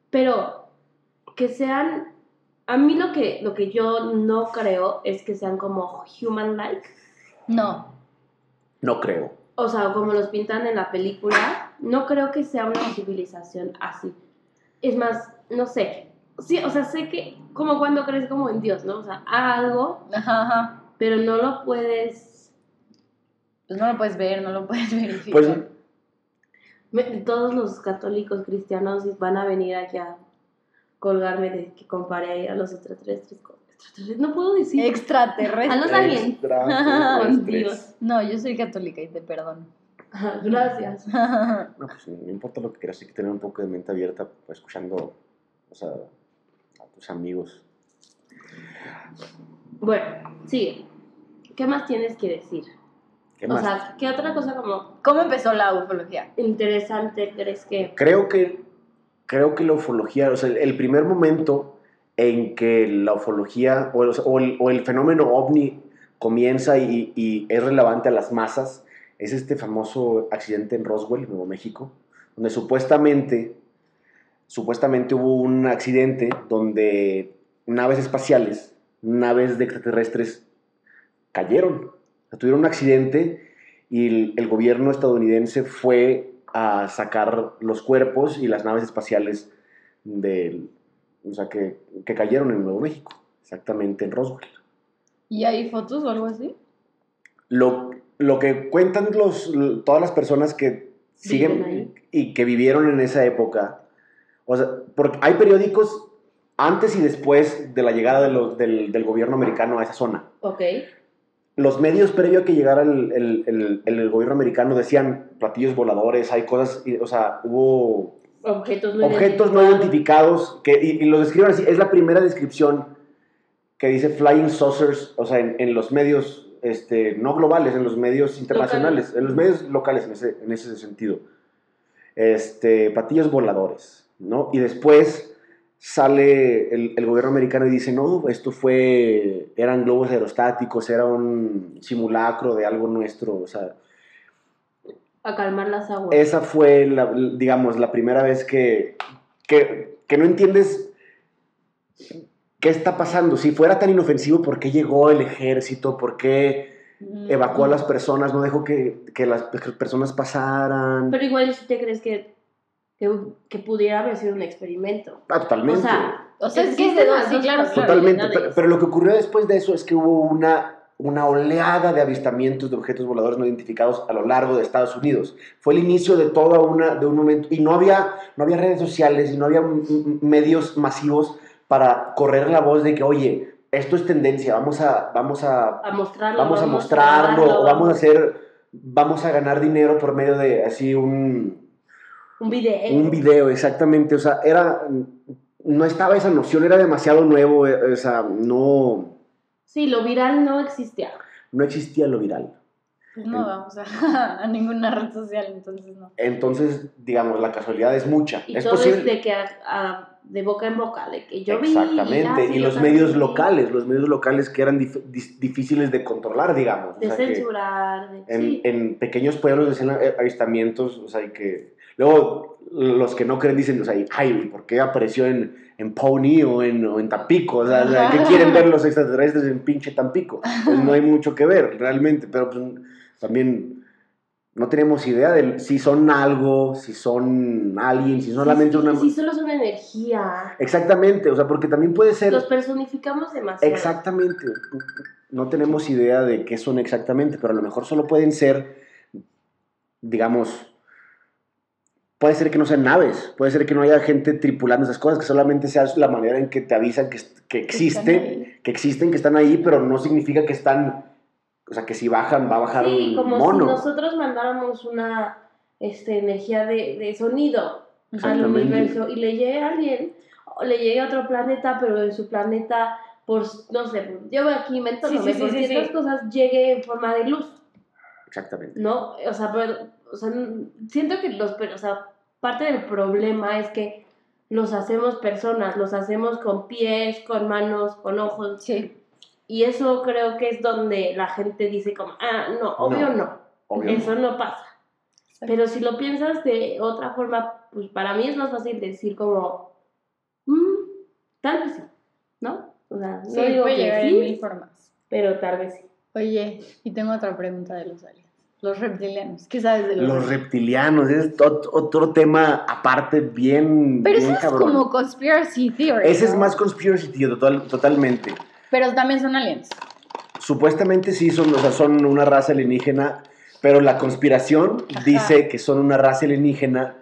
Pero que sean. A mí lo que, lo que yo no creo es que sean como human-like, No, No creo. o sea, como los pintan en la película. No creo que sea una civilización así. Es más, no sé. Sí, o sea, sé que, como cuando crees como en Dios, ¿no? O sea, algo ajá, ajá. pero no lo puedes. Pues no lo puedes ver, no lo puedes verificar. Pues todos los católicos cristianos van a venir aquí a colgarme de que compare ahí a los extraterrestres con extraterrestres. No puedo decir. Extraterrestre. A los aliens. Extraterrestres. Dios. No, yo soy católica y te perdono. Gracias. No, pues no importa lo que quieras, hay que tener un poco de mente abierta, pues, escuchando o sea, a tus amigos. Bueno, sigue. ¿Qué más tienes que decir? ¿Qué o más? sea, ¿qué otra cosa como ¿Cómo empezó la ufología? interesante crees que.? creo que creo que la ufología, o sea, el- primer momento en que la ufología o el, fenómeno ovni comienza y, es relevante a las masas es este famoso accidente en Roswell, Nuevo México, donde supuestamente supuestamente hubo un accidente donde naves espaciales, naves de extraterrestres cayeron. Tuvieron un accidente y el gobierno estadounidense fue a sacar los cuerpos y las naves espaciales del, o sea, que, que cayeron en Nuevo México, exactamente en Roswell. ¿Y hay fotos o algo así? Lo, lo que cuentan los, todas las personas que siguen ahí. y que vivieron en esa época, o sea, porque hay periódicos antes y después de la llegada de los- del, del gobierno americano a esa zona. Ok. Los medios previo a que llegara el, el- el- el gobierno americano decían platillos voladores, hay cosas, y- o sea, hubo Objetos no objetos no identificados que, y, y lo describen así. Es la primera descripción que dice flying saucers, o sea, en, en los medios este, no globales, en los medios internacionales, en los medios locales en ese, en ese sentido. Este, platillos voladores, ¿no? Y después sale el, el gobierno americano y dice, no, esto fue, eran globos aerostáticos, era un simulacro de algo nuestro, o sea, A calmar las aguas. esa fue, la, digamos, la primera vez que, que, que no entiendes qué está pasando. Si fuera tan inofensivo, ¿por qué llegó el ejército? ¿Por qué evacuó a las personas? ¿No dejó que, que las personas pasaran? Pero igual si te crees que, que, que pudiera haber sido un experimento. Ah, totalmente. O sea, O sea, Existen existen las las dos sí, claro, claro. Totalmente. Pero, pero lo que ocurrió después de eso es que hubo una, una oleada de avistamientos de objetos voladores no identificados a lo largo de Estados Unidos. Fue el inicio de toda una, de un momento, y no había, no había redes sociales y no había medios masivos para correr la voz de que, oye, esto es tendencia, vamos a, vamos a, a mostrarlo. vamos a mostrarlo, o vamos a hacer, vamos a ganar dinero por medio de así un, Un video. un video, exactamente. O sea, era. No estaba esa noción, era demasiado nuevo. eh, O sea, no, Sí, lo viral no existía. no existía lo viral. Pues no vamos a, a ninguna red social, entonces no. Entonces, digamos, la casualidad es mucha. Y es todo posible. es de que a- a- de boca en boca, de que yo vi. Exactamente. ah, sí, y yo los medios vi. locales, los medios locales que eran dif- difíciles de controlar, digamos. O De sea, que censurar. De, en, sí. en pequeños pueblos decían eh, avistamientos, o sea, y que. Luego, los que no creen dicen, o sea, ay, ¿por qué apareció en, en Pony o en, o en Tampico? O sea, o sea, ¿qué quieren ver los extraterrestres en pinche Tampico? Pues no hay mucho que ver, realmente, pero pues, también no tenemos idea de si son algo, si son alguien, si solamente sí, una... Sí, solo es una energía. Exactamente, o sea, porque también puede ser... Los personificamos demasiado. Exactamente. No tenemos idea de qué son exactamente, pero a lo mejor solo pueden ser, digamos, puede ser que no sean naves, puede ser que no haya gente tripulando esas cosas, que solamente sea la manera en que te avisan que, que existen, que existen, que están ahí, pero no significa que están, o sea, que si bajan va a bajar Sí, un como mono. si nosotros mandáramos una este, energía de, de sonido al universo y le llegue a alguien. le llegue a otro planeta, pero en su planeta, por, no sé, yo aquí inventándome, Sí, sí, sí, por sí, ciertas sí. cosas llegue en forma de luz, Exactamente. ¿no? O sea, pero, o sea, siento que los, pero, o sea, parte del problema es que los hacemos personas, los hacemos con pies, con manos, con ojos, Sí. y eso creo que es donde la gente dice como, ah, no, obvio No, no, Obvio. eso no pasa. Pero si lo piensas de otra forma, pues para mí es más fácil decir como, "Mm, tal vez sí, ¿no? O sea, no Sí, digo puede que llegar en sí, mil formas. pero tal vez sí. Oye, y tengo otra pregunta de los aliens. Los reptilianos. ¿Qué sabes de los, Los reptilianos, es ot- otro tema aparte bien, Pero eso es como conspiracy theory. Ese es más conspiracy theory, total, totalmente. Pero también son aliens. Supuestamente sí son, o sea, son una raza alienígena, pero la conspiración Ajá. dice que son una raza alienígena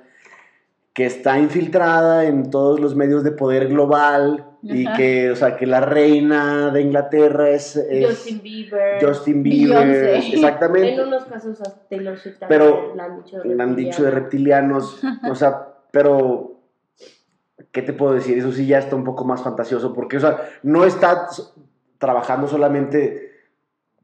que está infiltrada en todos los medios de poder global y que, o sea, que la reina de Inglaterra es, es Justin Bieber. Justin Bieber, Beyoncé. exactamente. En unos casos a Taylor Swift Pero la han dicho de Me han dicho de reptilianos, o sea, pero ¿qué te puedo decir? Eso sí ya está un poco más fantasioso, porque, o sea, no está trabajando solamente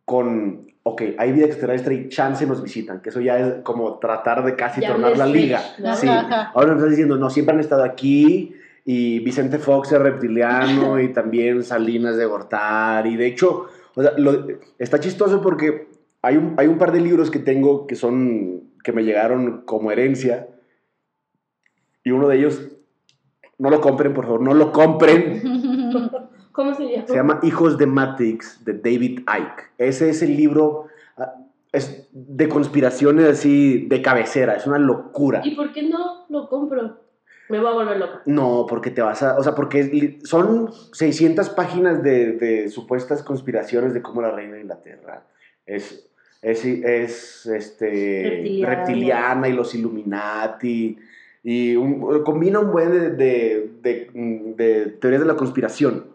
con, ok, hay vida extraterrestre y chance nos visitan, que eso ya es como tratar de casi Ya tornar la liga. Sí, ahora me estás diciendo, no, siempre han estado aquí y Vicente Fox es reptiliano y también Salinas de Gortari, y de hecho, o sea, lo- está chistoso porque hay un, hay un par de libros que tengo que son, que me llegaron como herencia y uno de ellos, no lo compren, por favor, no lo compren. ¿Cómo se llama? Se llama Hijos de Matrix de David Icke. Ese es el libro, ah, es de conspiraciones así de cabecera, es una locura. ¿Y por qué no lo compro? Me voy a volver loca. No, porque te vas a, o sea, porque son 600 páginas de, de supuestas conspiraciones de cómo la reina de Inglaterra es, es, es este, Reptiliana. reptiliana y los Illuminati. Y un- combina un buen de, de- teorías de la conspiración.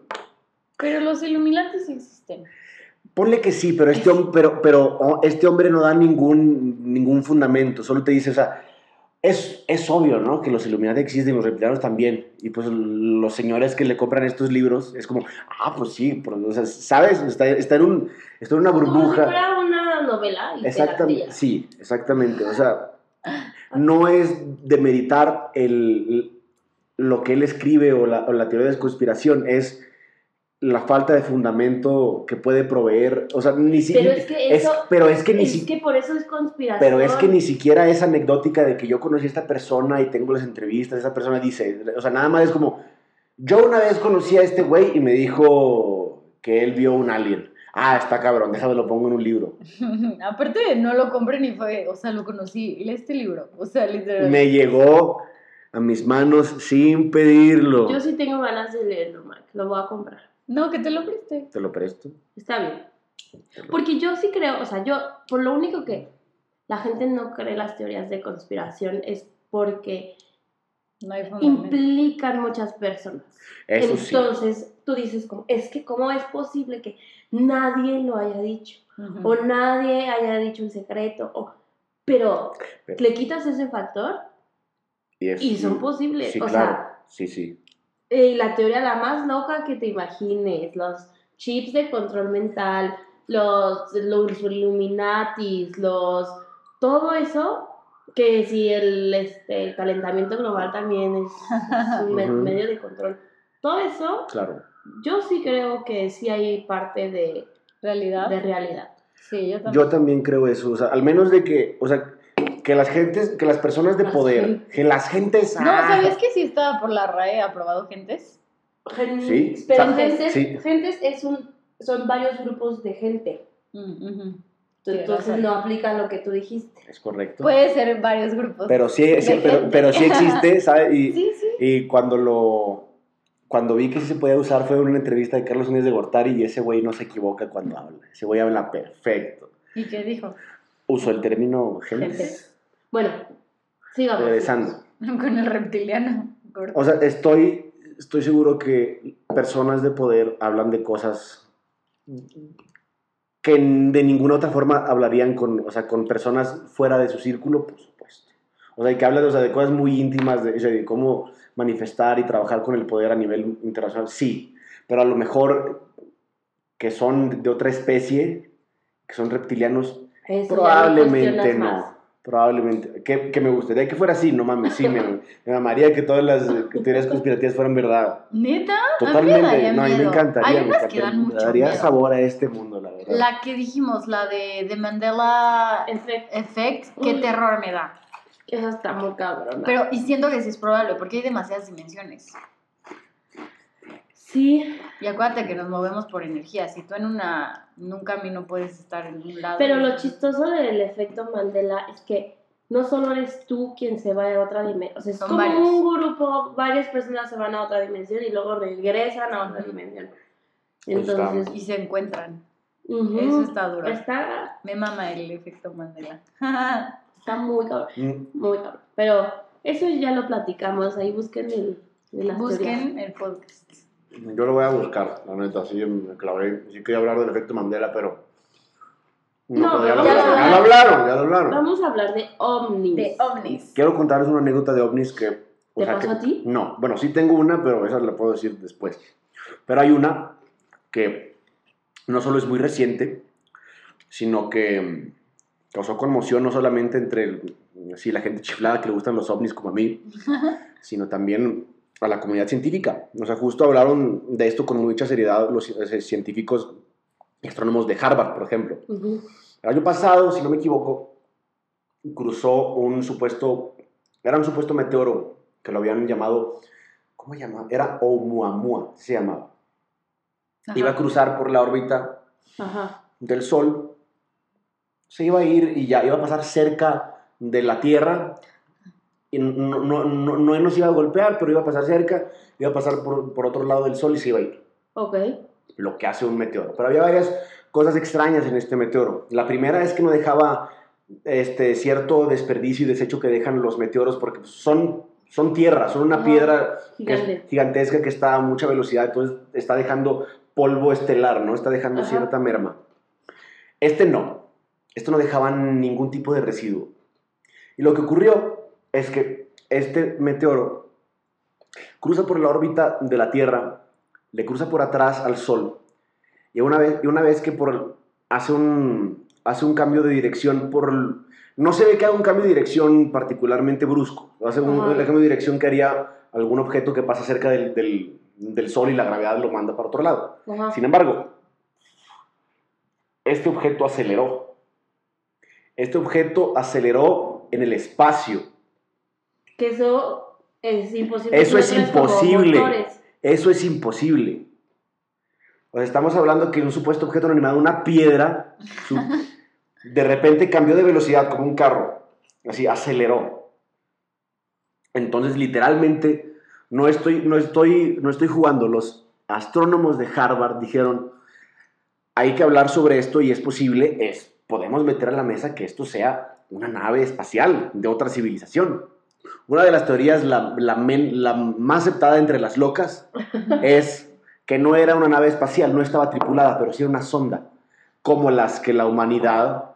Pero los Illuminati sí existen. Ponle que sí, pero este, pero oh, este hombre no da ningún, ningún fundamento, solo te dice, o sea, es, es obvio, ¿no? Que los Illuminati existen, los reptilianos también, y pues los señores que le compran estos libros, es como, ah, pues sí, pero, o sea, ¿sabes? Está, está, en, un, está en una Como si burbuja. fuera una novela Exactamente, sí, exactamente, o sea, no es demeritar el, lo que él escribe o la, o la teoría de conspiración, es la falta de fundamento que puede proveer, o sea, ni Pero siquiera... es que eso... pero es que ni es si- que por eso es conspiración. pero es que ni siquiera es anecdótica de que yo conocí a esta persona y tengo las entrevistas, esa persona dice, o sea, nada más es como, yo una vez conocí a este güey y me dijo que él vio un alien. Ah, está cabrón, déjame lo pongo en un libro. Aparte, no lo compré ni fue, o sea, lo conocí. Lee este libro. O sea, literal. Me llegó a mis manos sin pedirlo. Yo sí tengo ganas de leerlo, Mark. Lo voy a comprar. No, que te lo preste. Te lo presto. Está bien. Porque yo sí creo, o sea, yo, por lo único que la gente no cree las teorías de conspiración es porque No hay fundamento. implican muchas personas. Eso sí. Entonces, tú dices, como, es que cómo es posible que nadie lo haya dicho, o nadie haya dicho un secreto, o... pero Pero- le quitas ese factor Y, es- y son posibles. Sí, o claro. sea, Sí, sí. Eh, la teoría la más loca que te imagines, los chips de control mental, los, los Illuminatis, los todo eso, que si el, este, el calentamiento global también es, es un medio de control, todo eso, Claro. yo sí creo que sí hay parte de, ¿Realidad? de realidad. Sí, yo también. Yo también creo eso. O sea, al menos de que, o sea, que las gentes, que las personas de Las poder, que las gentes. No, ah, ¿sabías que sí estaba por la RAE aprobado gentes? Gen- Sí, pero o sea, gentes, sí. gentes es un, son varios grupos de gente. Mm, Entonces no aplica lo que tú dijiste. Es correcto. Puede ser varios grupos. pero sí, sí, pero, pero sí existe, ¿sabes? Y, Sí, sí. y cuando lo. Cuando vi que sí se podía usar fue en una entrevista de Carlos Núñez de Gortari y ese güey no se equivoca cuando habla. Ese güey habla perfecto. ¿Y qué dijo? Usó el término gentes. Bueno, sigamos. Regresando. Con el reptiliano. gordo. O sea, estoy, estoy seguro que personas de poder hablan de cosas que de ninguna otra forma hablarían con, o sea, con personas fuera de su círculo, por supuesto. O sea, y que habla de, o sea, de cosas muy íntimas, de, o sea, de cómo manifestar y trabajar con el poder a nivel internacional, sí. Pero a lo mejor que son de otra especie, que son reptilianos, Eso probablemente no. Probablemente. Que, que me gustaría que fuera así, no mames, sí, me, me mamaría que todas las teorías conspirativas fueran verdad. ¿Neta? Totalmente. A mí me daría no, a mí me encantaría. Hay unas que dan mucho daría miedo. sabor a este mundo, la verdad. La que dijimos, la de, de Mandela Efe- Effect, qué Uy. terror me da. Eso está muy cabrón. Pero, y siento que sí es probable, porque hay demasiadas dimensiones. Sí, Y acuérdate que nos movemos por energía. Si tú en una, en un camino puedes estar en un lado. pero lo chistoso del efecto Mandela es que no solo eres tú quien se va a otra dimensión, o sea, es Son como varios. un grupo, varias personas se van a otra dimensión y luego regresan a otra dimensión. Entonces, Y se encuentran. Eso está duro. está, Me mama el efecto Mandela. está muy cabrón, Mm, muy cabrón. Pero eso ya lo platicamos, ahí busquen el, el. Busquen el podcast. Yo lo voy a buscar, la neta, sí me clavé. Sí quería hablar del efecto Mandela, pero... No, pero hablar. ya lo ya lo hablaron, ya lo hablaron. Vamos a hablar de ovnis. De ovnis. Quiero contarles una anécdota de ovnis que... o ¿Te sea, pasó que- a ti? No, bueno, sí tengo una, pero esa la puedo decir después. Pero hay una que no solo es muy reciente, sino que causó conmoción no solamente entre el- sí, la gente chiflada que le gustan los ovnis como a mí, sino también a la comunidad científica. O sea, justo hablaron de esto con mucha seriedad los eh, científicos y astrónomos de Harvard, por ejemplo. El año pasado, si no me equivoco, cruzó un supuesto, era un supuesto meteoro que lo habían llamado, ¿cómo se llamaba? Era Oumuamua, se llamaba. Ajá. Iba a cruzar por la órbita Ajá. del Sol, se iba a ir y ya iba a pasar cerca de la Tierra y no, no, no, no nos iba a golpear, pero iba a pasar cerca, iba a pasar por, por otro lado del Sol y se iba a ir Ok. lo que hace un meteoro. Pero había varias cosas extrañas en este meteoro. La primera es que no dejaba este cierto desperdicio y desecho que dejan los meteoros porque son, son tierra, son una Ajá. piedra que gigantesca que está a mucha velocidad, entonces está dejando polvo estelar, ¿no? Está dejando Ajá. cierta merma. Este no. Esto no dejaba ningún tipo de residuo. Y lo que ocurrió es que este meteoro cruza por la órbita de la Tierra, le cruza por atrás al Sol, y una vez, y una vez que por, hace, un, hace un cambio de dirección, por, no se ve que haga un cambio de dirección particularmente brusco, hace un, un cambio de dirección que haría algún objeto que pasa cerca del, del- del Sol y la gravedad lo manda para otro lado. Ajá. Sin embargo, este objeto aceleró. Este objeto aceleró en el espacio. Que eso es imposible. Eso es no imposible. Eso es imposible. O sea, estamos hablando que un supuesto objeto inanimado, una piedra, su- de repente cambió de velocidad como un carro. Así, aceleró. Entonces, literalmente, no estoy, no estoy, no estoy jugando. Los astrónomos de Harvard dijeron, hay que hablar sobre esto y es posible, es, podemos meter a la mesa que esto sea una nave espacial de otra civilización. Una de las teorías, la, la men- la más aceptada entre las locas, es que no era una nave espacial, no estaba tripulada, pero sí era una sonda, como las que la humanidad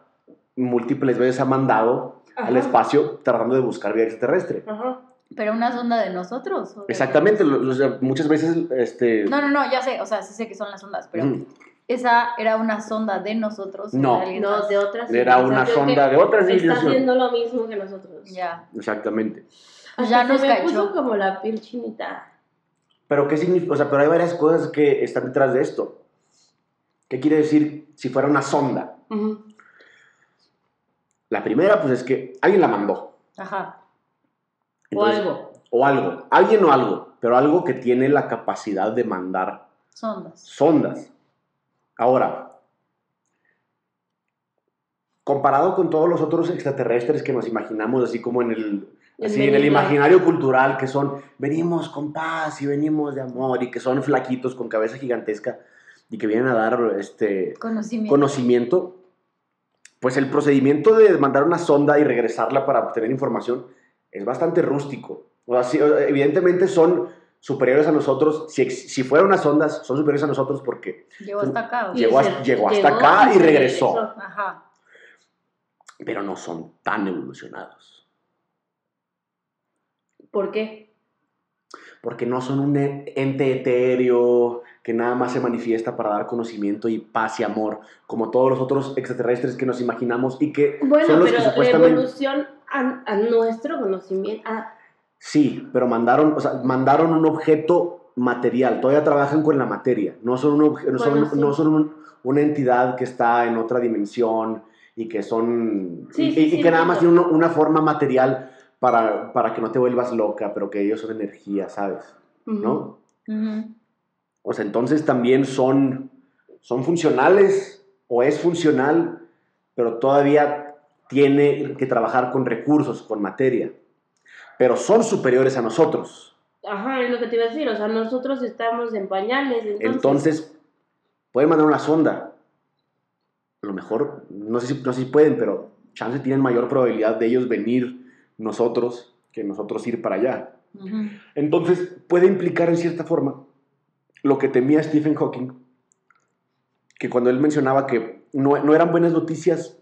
múltiples veces ha mandado al espacio tratando de buscar vida extraterrestre. Ajá. Pero una sonda de nosotros. ¿o de- Exactamente, muchas veces este, No, no, no, ya sé, o sea, sí sé que son las ondas, pero esa era una sonda de nosotros. No. de No, de otras era una sonda de otra Está civilización. haciendo lo mismo que nosotros. Ya. Exactamente. Pues ya nos se me cachó. puso como la piel chinita. Pero qué significa, o sea, pero hay varias cosas que están detrás de esto. ¿Qué quiere decir si fuera una sonda? La primera, pues es que alguien la mandó. Ajá. O algo. O algo. Alguien o algo. Pero algo que tiene la capacidad de mandar Sondas. sondas. Ahora, comparado con todos los otros extraterrestres que nos imaginamos, así como en el, así, en el imaginario cultural, que son, venimos con paz y venimos de amor, y que son flaquitos con cabeza gigantesca, y que vienen a dar este, Conocimiento. conocimiento, pues el procedimiento de mandar una sonda y regresarla para obtener información es bastante rústico. O sea, evidentemente son superiores a nosotros. Si, si fueran unas ondas, son superiores a nosotros porque Llegó hasta acá. o Y sea. Llegó llegó hasta llegó acá y regresó. Ajá. pero no son tan evolucionados. ¿Por qué? Porque no son un e- ente etéreo que nada más se manifiesta para dar conocimiento y paz y amor, como todos los otros extraterrestres que nos imaginamos y que Bueno, son los pero que la evolución a, a nuestro conocimiento. a- Sí, pero mandaron, o sea, mandaron un objeto material, todavía trabajan con la materia, no son, un obje- no son, Bueno, sí. no son un- una entidad que está en otra dimensión y que son Sí, y, sí, y sí, que nada más tienen una, forma material para, para que no te vuelvas loca, pero que ellos son energía, ¿sabes? ¿No? O sea, entonces también son, son funcionales o es funcional, pero todavía tiene que trabajar con recursos, con materia. Pero son superiores a nosotros. Ajá, es lo que te iba a decir. O sea, nosotros estamos en pañales. Entonces, Entonces, pueden mandar una sonda. A lo mejor, no sé, si, no sé si pueden, pero chance tienen mayor probabilidad de ellos venir nosotros que nosotros ir para allá. Ujú. Entonces, puede implicar en cierta forma lo que temía Stephen Hawking, que cuando él mencionaba que no, no eran buenas noticias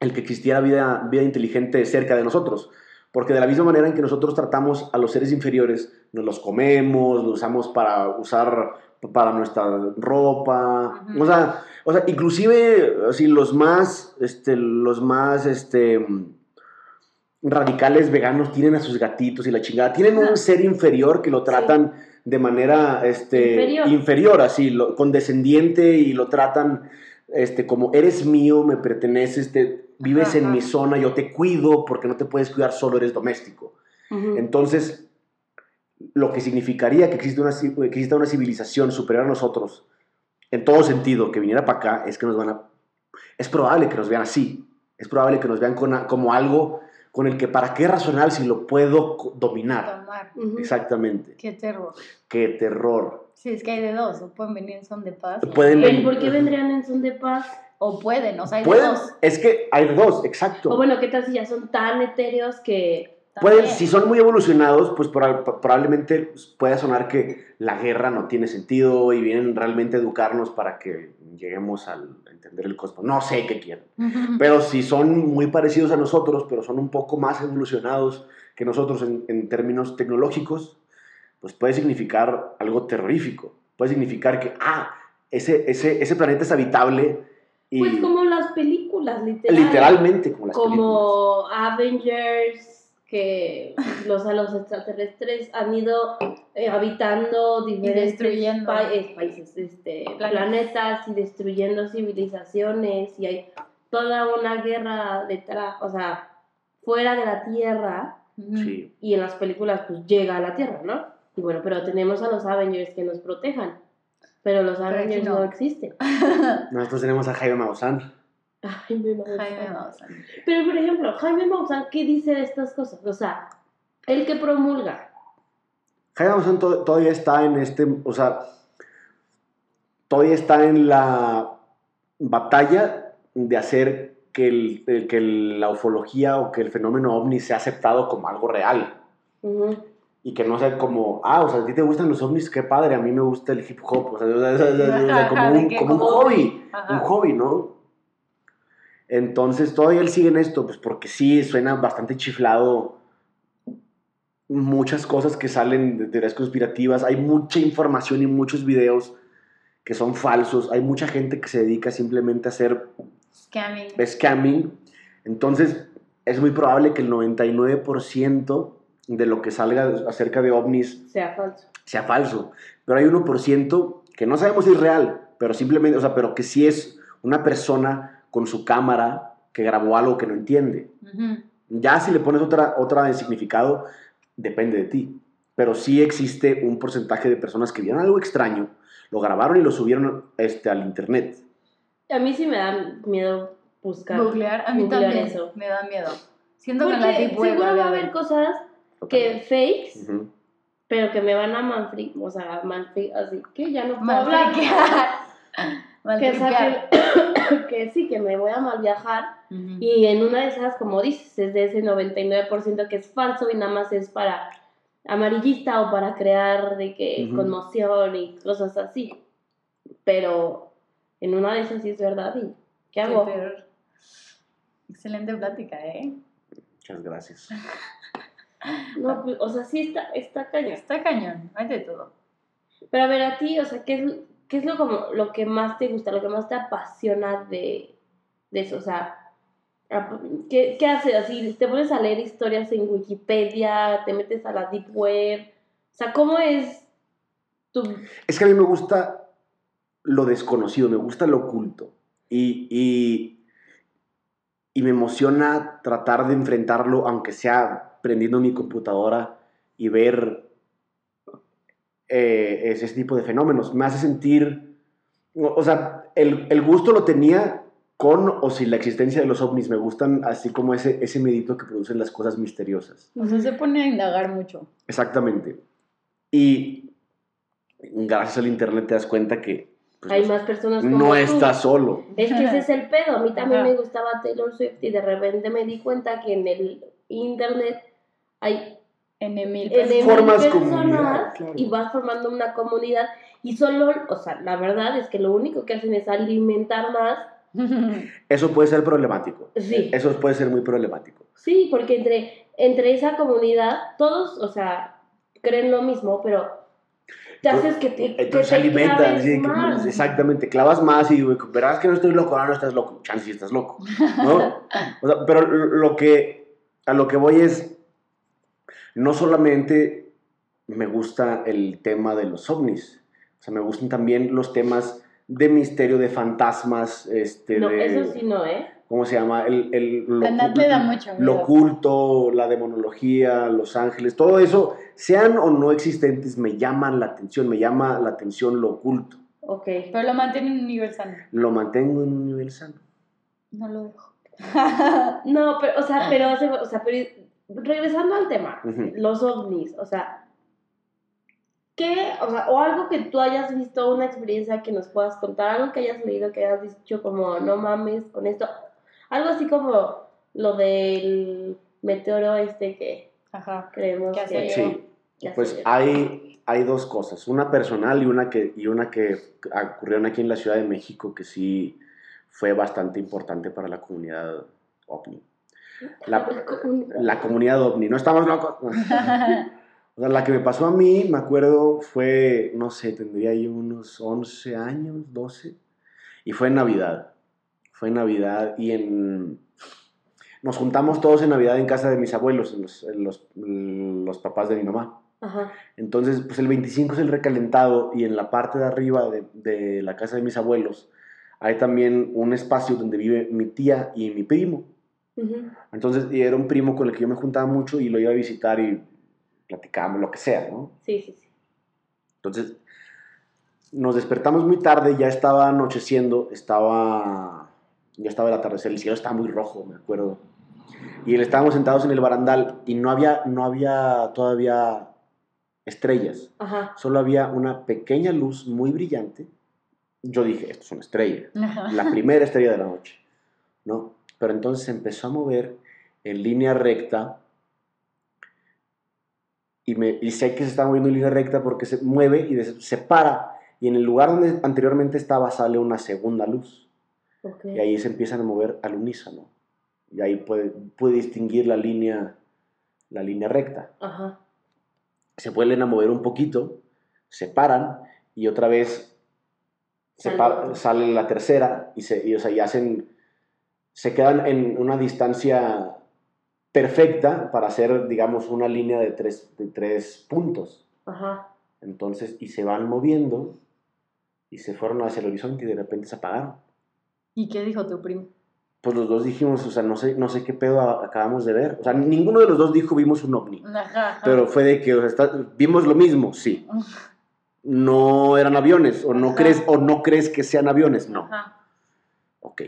el que existiera vida, vida inteligente cerca de nosotros, porque de la misma manera en que nosotros tratamos a los seres inferiores, nos los comemos, los usamos para usar para nuestra ropa, o sea, o sea, inclusive así los más, este, los más, este, radicales veganos tienen a sus gatitos y la chingada, tienen un ser inferior que lo tratan de manera, este, Inferior. inferior, así, lo- condescendiente y lo tratan, este, como eres mío, me perteneces, te, vives Ajá, en mi zona, yo te cuido porque no te puedes cuidar solo, eres doméstico. Ujú. Entonces, lo que significaría que existe una, que exista una civilización superior a nosotros, en todo sentido, que viniera para acá, es que nos van a... Es probable que nos vean así. Es probable que nos vean con como algo con el que, ¿para qué racional si lo puedo dominar? Tomar. Ujú. Exactamente. Qué terror. Qué terror. Sí, es que hay de dos. O pueden venir en son de paz. Pueden venir- ¿Por qué vendrían en son de paz? O pueden, o sea, hay de Pueden, dos. es que hay dos, exacto. O bueno, ¿qué tal si ya son tan etéreos que... Pueden, si son muy evolucionados, pues proba- probablemente pueda sonar que la guerra no tiene sentido y vienen realmente a educarnos para que lleguemos al entender el cosmos. No sé qué quieren. Pero si son muy parecidos a nosotros, pero son un poco más evolucionados que nosotros en, en términos tecnológicos, pues puede significar algo terrorífico. Puede significar que, ah, ese, ese, ese planeta es habitable y Pues como las películas, literal. literalmente como las películas. Como Avengers, que los, a los extraterrestres han ido eh, habitando diferentes destruyendo. pa- eh, países, este, Planetas. planetas y destruyendo civilizaciones y hay toda una guerra detrás, o sea, fuera de la Tierra. Sí. y en las películas pues llega a la Tierra, ¿no? Y bueno, pero tenemos a los Avengers que nos protejan, pero los Avengers no. no. existen. Nosotros tenemos a Jaime Maussan. Jaime Maussan. Pero, por ejemplo, Jaime Maussan, ¿qué dice de estas cosas? O sea, el que promulga. Jaime Maussan to- todavía está en este, o sea, todavía está en la batalla de hacer que, el- el- que la ufología o que el fenómeno ovni sea aceptado como algo real. Ujú. Y que no sea como, ah, o sea, a ti te gustan los ovnis, qué padre, a mí me gusta el hip hop, o sea, o sea, o sea, Ajá, como, un, que como un como hobby, Ajá. un hobby, ¿no? Entonces, todavía él sigue en esto, pues porque sí, suena bastante chiflado muchas cosas que salen de teorías conspirativas, hay mucha información y muchos videos que son falsos, hay mucha gente que se dedica simplemente a hacer Scamming. scamming. Entonces, es muy probable que el 99% de lo que salga acerca de ovnis Sea falso. sea falso. Pero hay 1% que no sabemos si es real, pero simplemente, o sea, pero que sí es una persona con su cámara que grabó algo que no entiende. Ya si le pones otra, otra de significado, depende de ti. Pero sí existe un porcentaje de personas que vieron algo extraño, lo grabaron y lo subieron este, al internet. A mí sí me da miedo buscar. Googlear, a mí googlear también eso. me da miedo. Siento que en la seguro va a haber- haber que fakes, pero que me van a manfri, o sea, manfri, así que ya no puedo hablar. Que, que, que sí, que me voy a mal viajar. Y en una de esas, como dices, es de ese 99% que es falso y nada más es para amarillista o para crear de que conmoción y cosas así. Pero en una de esas sí es verdad y ¿qué Qué hago? terror. Excelente plática, ¿eh? Muchas gracias. No, pues, o sea, sí está, está cañón. Está cañón, hay de todo. Pero a ver, a ti, o sea, ¿qué es, qué es lo, como, lo que más te gusta, lo que más te apasiona de, de eso? O sea, ap- ¿qué, ¿qué haces? Así, te pones a leer historias en Wikipedia, te metes a la Deep Web. O sea, ¿cómo es tu... Es que a mí me gusta lo desconocido, me gusta lo oculto. Y, y, y me emociona tratar de enfrentarlo, aunque sea prendiendo mi computadora y ver eh, ese tipo de fenómenos. Me hace sentir, o o sea, el, el gusto lo tenía con o sin la existencia de los ovnis. Me gustan así como ese, ese medito que producen las cosas misteriosas. O sea, se pone a indagar mucho. Exactamente. Y gracias al internet te das cuenta que pues, Hay no- más personas como no tú. estás solo. Es que ese es el pedo. A mí también Ajá. me gustaba Taylor Swift y de repente me di cuenta que en el internet hay N mil personas claro. y vas formando una comunidad y solo, o sea, la verdad es que lo único que hacen es alimentar más. Eso puede ser problemático. Sí. Eso puede ser muy problemático. Sí, porque entre, entre esa comunidad todos, o sea, creen lo mismo, pero te haces que te, que Entonces te se alimentan, sí, que- más. exactamente, clavas más y verás que no estoy loco, ahora no estás loco, chance estás loco, ¿no? O sea, pero lo que, a lo que voy es, no solamente me gusta el tema de los ovnis, o sea, me gustan también los temas de misterio, de fantasmas, este, No, de, eso sí no, ¿eh? ¿cómo se llama? El, el, lo, A Nat le da mucho lo miedo. oculto, la demonología, los ángeles, todo eso, sean o no existentes, me llaman la atención, me llama la atención lo oculto. Ok. Pero lo mantiene en un nivel sano. Lo mantengo en un nivel sano. No lo dejo. No, pero, o sea, pero, o sea, pero regresando al tema, los ovnis, o sea, ¿qué, o sea, o algo que tú hayas visto, una experiencia que nos puedas contar, algo que hayas leído, que hayas dicho como, no mames con esto, algo así como lo del meteoro este que Ajá. creemos Que Sí, pues hay, hay dos cosas, una personal y una, que, y una que ocurrieron aquí en la Ciudad de México que sí fue bastante importante para la comunidad ovni. La, la comunidad ovni, no estamos locos. O sea, la que me pasó a mí, me acuerdo, fue, no sé, tendría yo unos 11 años, 12, y fue en Navidad. Fue en Navidad y en... Nos juntamos todos en Navidad en casa de mis abuelos, en los, en los, los papás de mi mamá. Ajá, Entonces, pues el 25 es el recalentado y en la parte de arriba de, de la casa de mis abuelos hay también un espacio donde vive mi tía y mi primo. Entonces, y era un primo con el que yo me juntaba mucho y lo iba a visitar y platicábamos, lo que sea, ¿no? sí, sí, sí. Entonces, nos despertamos muy tarde, ya estaba anocheciendo, estaba, ya estaba el atardecer, el cielo estaba muy rojo, me acuerdo. Y él- estábamos sentados en el barandal y no había, no había todavía estrellas, Ajá, solo había una pequeña luz muy brillante. Yo dije, esto es una estrella, Ajá. la primera estrella de la noche, ¿no? Pero entonces empezó a mover en línea recta y, me, y sé que se está moviendo en línea recta porque se mueve y des- se para y en el lugar donde anteriormente estaba sale una segunda luz. Y ahí se empiezan a mover al unísono. Y ahí puede, puede distinguir la línea, la línea recta. Ajá, Se vuelven a mover un poquito, se paran y otra vez se pa- sale la tercera y, se, y, o sea, y hacen, se quedan en una distancia perfecta para hacer, digamos, una línea de tres, de tres puntos. ajá. Entonces, y se van moviendo y se fueron hacia el horizonte y de repente se apagaron. ¿Y qué dijo tu primo? Pues los dos dijimos, o sea, no sé, no sé qué pedo acabamos de ver. O sea, ninguno de los dos dijo vimos un ovni. Ajá. ajá. Pero fue de que, o sea, está- vimos lo mismo, sí. No eran aviones, o no, crees, o no crees que sean aviones, no. Ajá. Ok.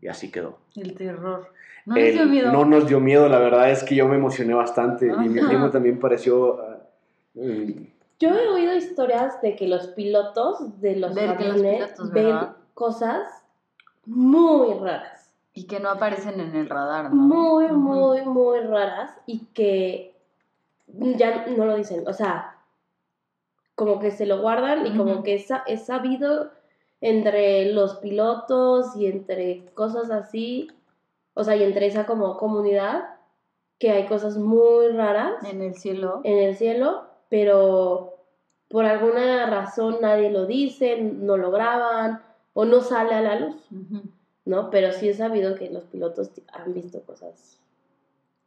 Y así quedó. El terror. No les El- dio miedo. no nos dio miedo, la verdad es que yo me emocioné bastante. Y mi primo también pareció... ah, Yo he oído historias de que los pilotos de los Ver que los aviones pilotos, ven cosas muy raras. Y que no aparecen en el radar, ¿no? Muy, muy, muy raras y que ya no lo dicen. O sea, como que se lo guardan y como que es, es sabido entre los pilotos y entre cosas así. O sea, y entre esa como comunidad que hay cosas muy raras En el cielo. en el cielo, pero por alguna razón nadie lo dice, no lo graban o no sale a la luz. ¿no? Pero sí he sabido que los pilotos han visto cosas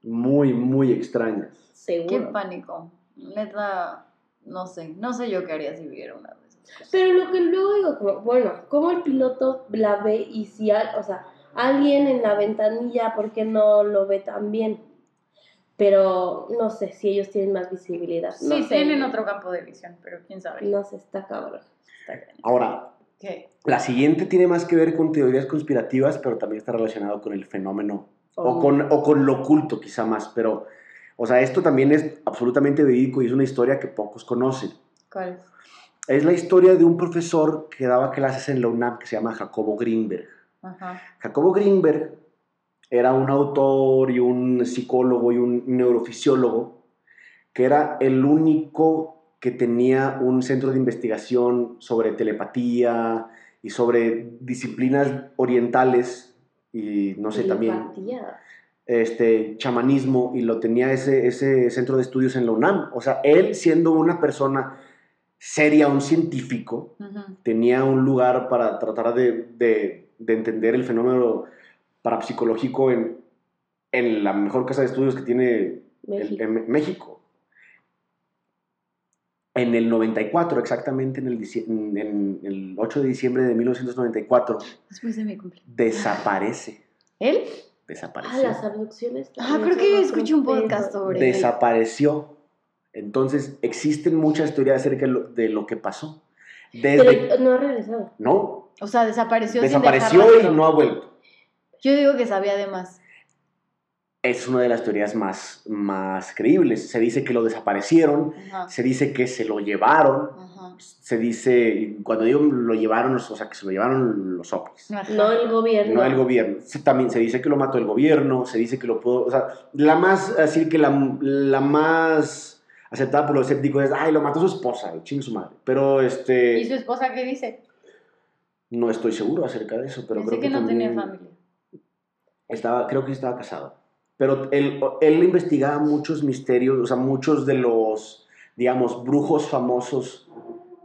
Muy, muy extrañas. Qué seguro. pánico. Neta, no sé. No sé yo qué haría si viviera una. Pero lo que luego digo, como, bueno, ¿cómo el piloto la ve y si, al- o sea, alguien en la ventanilla, ¿por qué no lo ve tan bien? Pero no sé si ellos tienen más visibilidad. No Sí, sé. tienen otro campo de visión, pero quién sabe. No sé, está cabrón. Está. Ahora, ¿Qué? la siguiente tiene más que ver con teorías conspirativas, pero también está relacionado con el fenómeno o, Oh. con, o con lo oculto quizá más, pero, o sea, esto también es absolutamente verídico y es una historia que pocos conocen. ¿Cuál? Es la historia de un profesor que daba clases en la UNAM que se llama Jacobo Greenberg. Ajá. Jacobo Greenberg era un autor y un psicólogo y un neurofisiólogo que era el único que tenía un centro de investigación sobre telepatía y sobre disciplinas orientales y no sé, también este, chamanismo y lo tenía ese, ese centro de estudios en la UNAM. O sea, él siendo una persona seria, un científico, tenía un lugar para tratar de, de- de entender el fenómeno parapsicológico en, en la mejor casa de estudios que tiene el- México. en México. En el 94, exactamente, en el, en- el 8 de diciembre de 1994, Después de mi cumpleaños. desaparece. ¿Él? Ah, Desapareció. las abducciones. Ah, creo que escuché un podcast sobre Desapareció. Entonces, existen muchas teorías acerca de lo, de lo que pasó. Pero Desde, no ha regresado. no, O sea, desapareció desapareció sin y no ha vuelto. Yo digo que sabía de más. Es una de las teorías más, más creíbles. Se dice que lo desaparecieron, Ajá. se dice que se lo llevaron, Ajá. se dice, cuando digo lo llevaron, o sea, que se lo llevaron los ovnis. Ajá. No el gobierno. No el gobierno. Se- También se dice que lo mató el gobierno, se dice que lo pudo... O sea, la más, así que la, la más aceptada por los escépticos es, ay, lo mató su esposa, chingue su madre. Pero, este... ¿Y su esposa qué dice? No estoy seguro acerca de eso, pero Pensé creo que, que, no tenía familia. Estaba, creo que estaba casado. Pero él, él investigaba muchos misterios, o sea, muchos de los, digamos, brujos famosos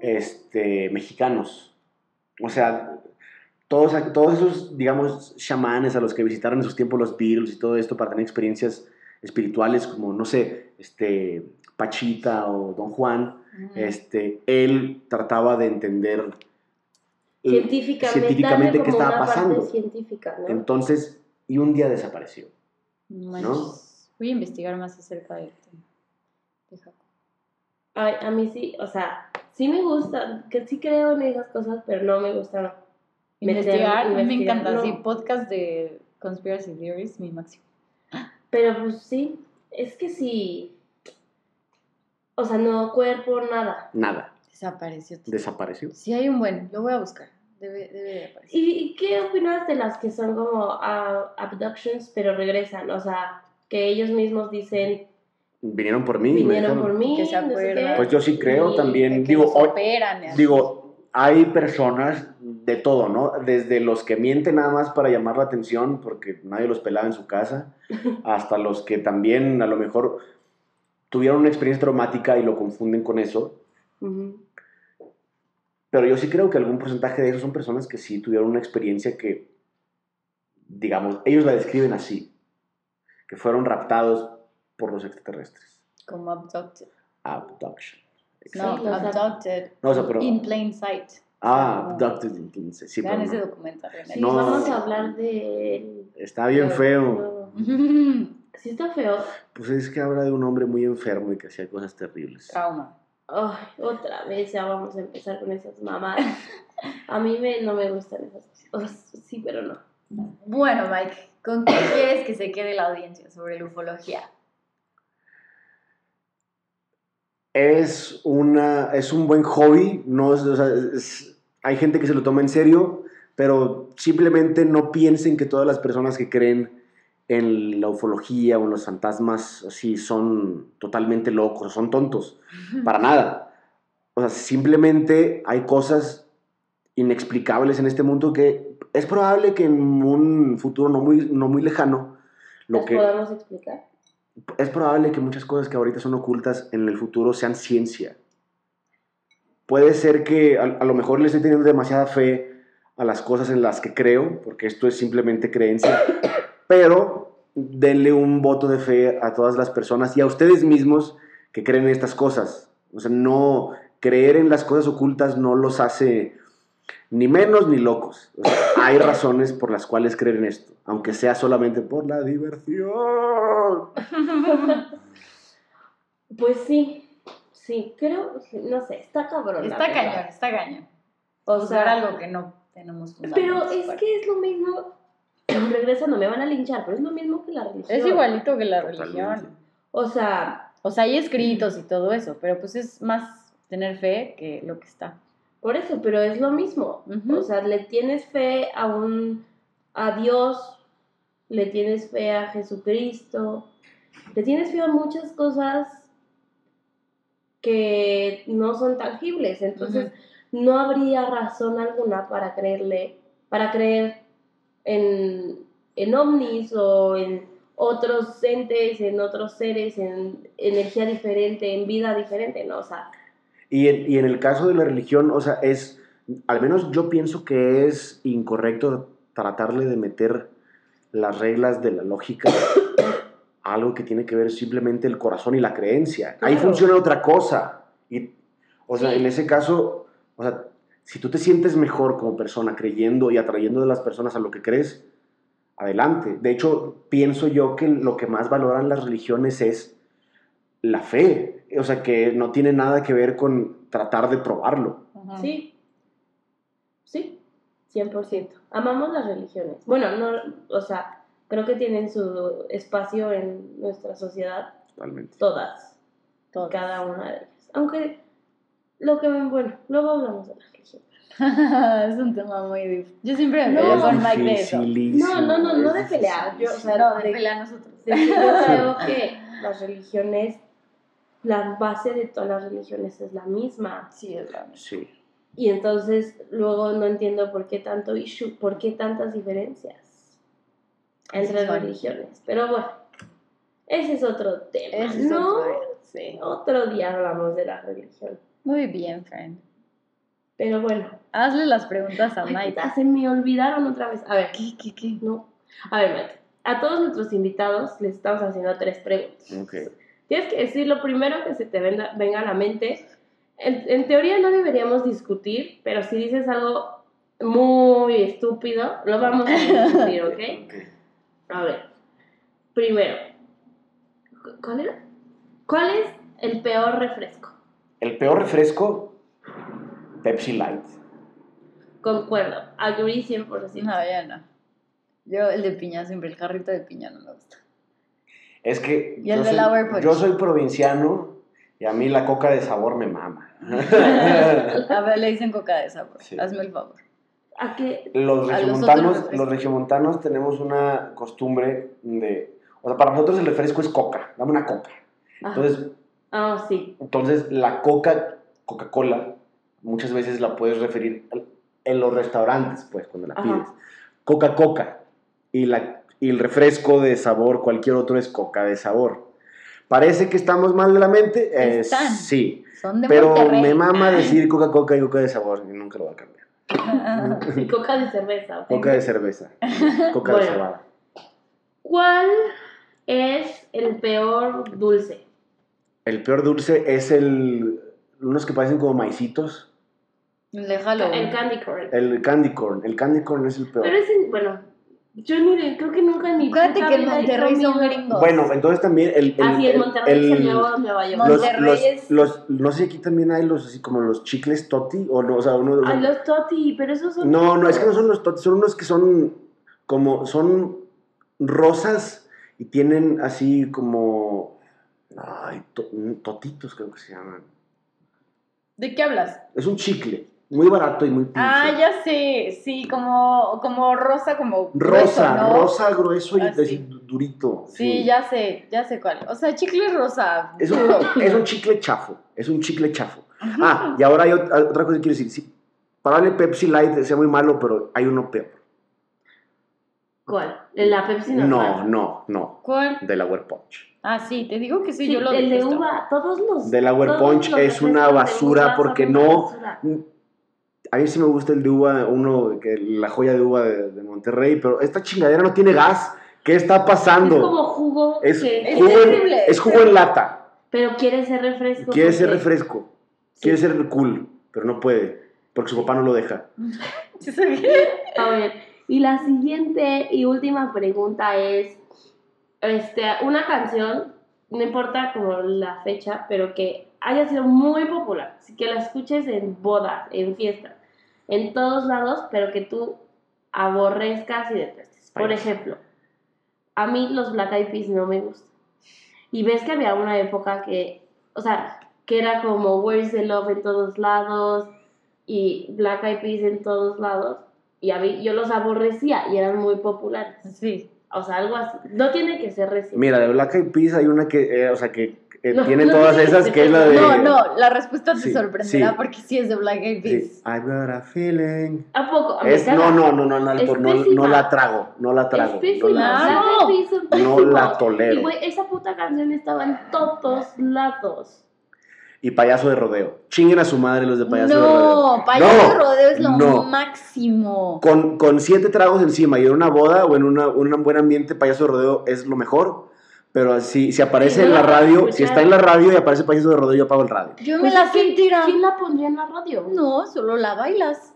este, mexicanos. O sea, todos, todos esos, digamos, chamanes a los que visitaron en sus tiempos los Beatles y todo esto para tener experiencias espirituales como, no sé, este, Pachita o Don Juan, este, él trataba de entender Científicamente, científicamente qué estaba pasando. ¿no? Entonces, y un día desapareció. No. Voy a investigar más acerca de esto. De Jacob. Ay, a mí sí, o sea, sí me gusta, que sí creo en esas cosas, pero no me gusta. meter- Investigar, a mí me investigar, encanta. no. Sí, podcast de Conspiracy Theories, mi máximo. Pero pues sí, es que sí. O sea, no cuerpo, nada. Nada. Desapareció. Desapareció. Sí, hay un buen. Lo voy a buscar. Debe, debe de aparecer. ¿Y, y qué opinas de las que son como ah, abductions, pero regresan? O sea, que ellos mismos dicen, Vinieron por mí. y me vinieron dejaron. por mí, Que se no sé qué. acuerdan. Pues yo sí creo Y también. Que Digo, hoy- digo, hay personas de todo, ¿no? Desde los que mienten nada más para llamar la atención porque nadie los pelaba en su casa, hasta los que también a lo mejor tuvieron una experiencia traumática y lo confunden con eso. Ujú. Pero yo sí creo que algún porcentaje de esos son personas que sí tuvieron una experiencia que, digamos, ellos la describen así, que fueron raptados por los extraterrestres. Como abducted. Abduction. No, abducted. No, o sea, pero- In plain sight. Ah, abducted. entonces, Sí, Vean ese no. documental. en Sí, No. vamos a hablar de... Está bien Pero- feo. Sí está feo. Pues es que habla de un hombre muy enfermo y que hacía cosas terribles. Trauma. Ay, otra vez ya vamos a empezar con esas mamadas. A mí me, no me gustan esas cosas. O sea, sí, pero no. Bueno, Mike, ¿con qué quieres que se quede la audiencia sobre la ufología? Es, una, es un buen hobby, no es- o sea, es- hay gente que se lo toma en serio, pero simplemente no piensen que todas las personas que creen en la ufología o en los fantasmas así son totalmente locos, son tontos, para nada. O sea, simplemente hay cosas inexplicables en este mundo que es probable que en un futuro no muy, no muy lejano, lo ¿Las que, podemos explicar? es probable que muchas cosas que ahorita son ocultas en el futuro sean ciencia. Puede ser que a, a lo mejor le estoy teniendo demasiada fe a las cosas en las que creo, porque esto es simplemente creencia, pero denle un voto de fe a todas las personas y a ustedes mismos que creen en estas cosas. O sea, no creer en las cosas ocultas no los hace ni menos ni locos. O sea, hay razones por las cuales creer en esto, aunque sea solamente por la diversión. Pues sí, sí, creo, no sé, está cabrón. Está cañón, está cañón. O sea, algo que no tenemos Pero es para. que es lo mismo, regresando, me van a linchar, pero es lo mismo que la religión. Es igualito que la Totalmente. religión. O sea, O sea, hay escritos y todo eso, pero pues es más tener fe que lo que está. por eso, pero es lo mismo. Ujú. O sea, le tienes fe a un a Dios, le tienes fe a Jesucristo, le tienes fe a muchas cosas que no son tangibles. Entonces, no habría razón alguna para creerle, para creer en, en ovnis o en otros entes, en otros seres, en energía diferente, en vida diferente, ¿no? O sea, Y en, y en el caso de la religión, o sea, es, al menos yo pienso que es incorrecto tratarle de meter las reglas de la lógica a algo que tiene que ver simplemente el corazón y la creencia. Ahí Claro. funciona otra cosa. Y, o sea, Sí. en ese caso, o sea, si tú te sientes mejor como persona creyendo y atrayendo de las personas a lo que crees, adelante. De hecho, pienso yo que lo que más valoran las religiones es la fe. O sea, que no tiene nada que ver con tratar de probarlo. Ujú. sí, sí, 100%. Amamos las religiones. Bueno, no, o sea, creo que tienen su espacio en nuestra sociedad, Totalmente. todas. Todas. cada una de ellas. Aunque lo que, bueno, luego hablamos de la religión. es un tema muy difícil. Yo siempre me No, peleo con Mike de eso. No, no, no, no de pelear, yo, o sea, No, de de- pelea nosotros. de que yo creo que las religiones, la base de todas las religiones es la misma. Sí, es la misma. Sí. Y entonces luego no entiendo por qué tanto issue, por qué tantas diferencias entre Sí, religiones. Pero bueno, ese es otro tema. Ese es no, otro, sí. otro día hablamos de la religión. Muy bien, friend. Pero bueno, Hazle las preguntas a Ay, puta, se me olvidaron otra vez. A ver, ¿Qué, qué, qué? No. A ver, Maite. A todos nuestros invitados les estamos haciendo tres preguntas. Ok. Tienes que decir lo primero que se te venga, venga a la mente. En, en teoría no deberíamos discutir, pero si dices algo muy estúpido, lo vamos a discutir, ¿ok? Ok. A ver. Primero. ¿cu- ¿Cuál era? ¿Cuál es el peor refresco? El peor refresco, Pepsi Light. Concuerdo. Agree 100%. No, ya no. Yo el de piña, siempre el carrito de piña no me gusta. Es que Y el yo, de soy, Lower Punch. yo soy provinciano y a mí la coca de sabor me mama. A ver, le dicen coca de sabor. Sí. Hazme el favor. ¿A qué? Los A los otros regiomontanos, refrescos. los regiomontanos tenemos una costumbre de... O sea, para nosotros el refresco es coca. Dame una coca. Entonces, ah, sí. entonces la coca, Coca-Cola, muchas veces la puedes referir en los restaurantes, pues, cuando la Ajá. pides. Coca-Coca. Y, la, y el refresco de sabor, cualquier otro es coca de sabor. Parece que estamos mal de la mente. eh, Están. sí. Son de Pero Monterrey. me mama decir Coca-Coca y coca de sabor. Y nunca lo voy a cambiar. Y coca de cerveza. ¿ok? Coca de cerveza. Coca de cebada. ¿Cuál es el peor dulce? El peor dulce es el. Unos que parecen como maicitos. El de Halloween. El candy corn. El candy corn. El candy corn es el peor. Pero ese, bueno, yo ni de- creo que nunca en mi Acuérdate que en Monterrey son gringos. Bueno, entonces también el. el, Así en el- Monterrey es el Nueva York. los, Monterrey los, es- los- no sé si aquí también hay los así como los chicles toti o no, o sea, uno, Ay, los toti, pero esos son... no, no, es que no son los toti, son unos que son como, son rosas y tienen así como, ay, to- totitos creo que se llaman. ¿De qué hablas? Es un chicle, muy barato y muy pinche. Ah, ya sé. Sí, como, como rosa, como Rosa, grueso, ¿no? rosa, grueso y Ah, sí. durito. Sí, ya sé, ya sé cuál. O sea, chicle rosa. Es un, es un chicle chafo, es un chicle chafo. Ah, y ahora hay ot- otra cosa que quiero decir. Sí, probable Pepsi Light sea muy malo, pero hay uno peor. ¿Cuál? ¿En la Pepsi No, normal? no, no. ¿Cuál? Delaware Punch. Ah, sí, te digo que sí, Sí, yo lo el de uva, todos los. Delaware todos Punch es una basura porque no- basura. A mí sí me gusta el de uva, uno, que la joya de uva de, de Monterrey, pero esta chingadera no tiene gas. ¿Qué está Es pasando? como jugo. Es, que- Es jugo, en, terrible. es jugo en lata. Pero quiere ser refresco. Quiere ser refresco. Quiere ser cool, pero no puede. Porque su papá no lo deja. A ver, y la siguiente y última pregunta es, este, una canción, no importa como la fecha, pero que haya sido muy popular, que la escuches en bodas, en fiestas, en todos lados, pero que tú aborrezcas y detestes. Por ejemplo, a mí los Black Eyed Peas no me gustan. Y ves que había una época que, o sea, que era como Where's the Love en todos lados y Black Eyed Peas en todos lados. Y a mí, yo los aborrecía y eran muy populares. Sí. O sea, algo así. No tiene que ser reciente. Mira, de Black Eyed Peas hay una que, eh, o sea, que eh, No, tiene no todas tiene esas, que que es la de... No, no, la respuesta te Sí, sorprenderá sí. porque sí es de Black Eyed Sí, Peas. I got a feeling. ¿A poco? Es, no, no, no, no, no, Es no, no, no la trago, no la Es trago. no pésima. la- son No la tolero. Y güey, esa puta canción estaba en todos lados. Y payaso de rodeo. Chinguen a su madre los de payaso de rodeo. No, payaso de No, rodeo es lo no. máximo. Con, con siete tragos encima y en una boda o en una, un buen ambiente, payaso de rodeo es lo mejor. Pero si, si aparece Sí, no en la radio, si está en la radio y aparece payaso de rodeo, yo apago el radio. Yo me Pues la sentirá. ¿Quién la pondría en la radio? No, solo la bailas.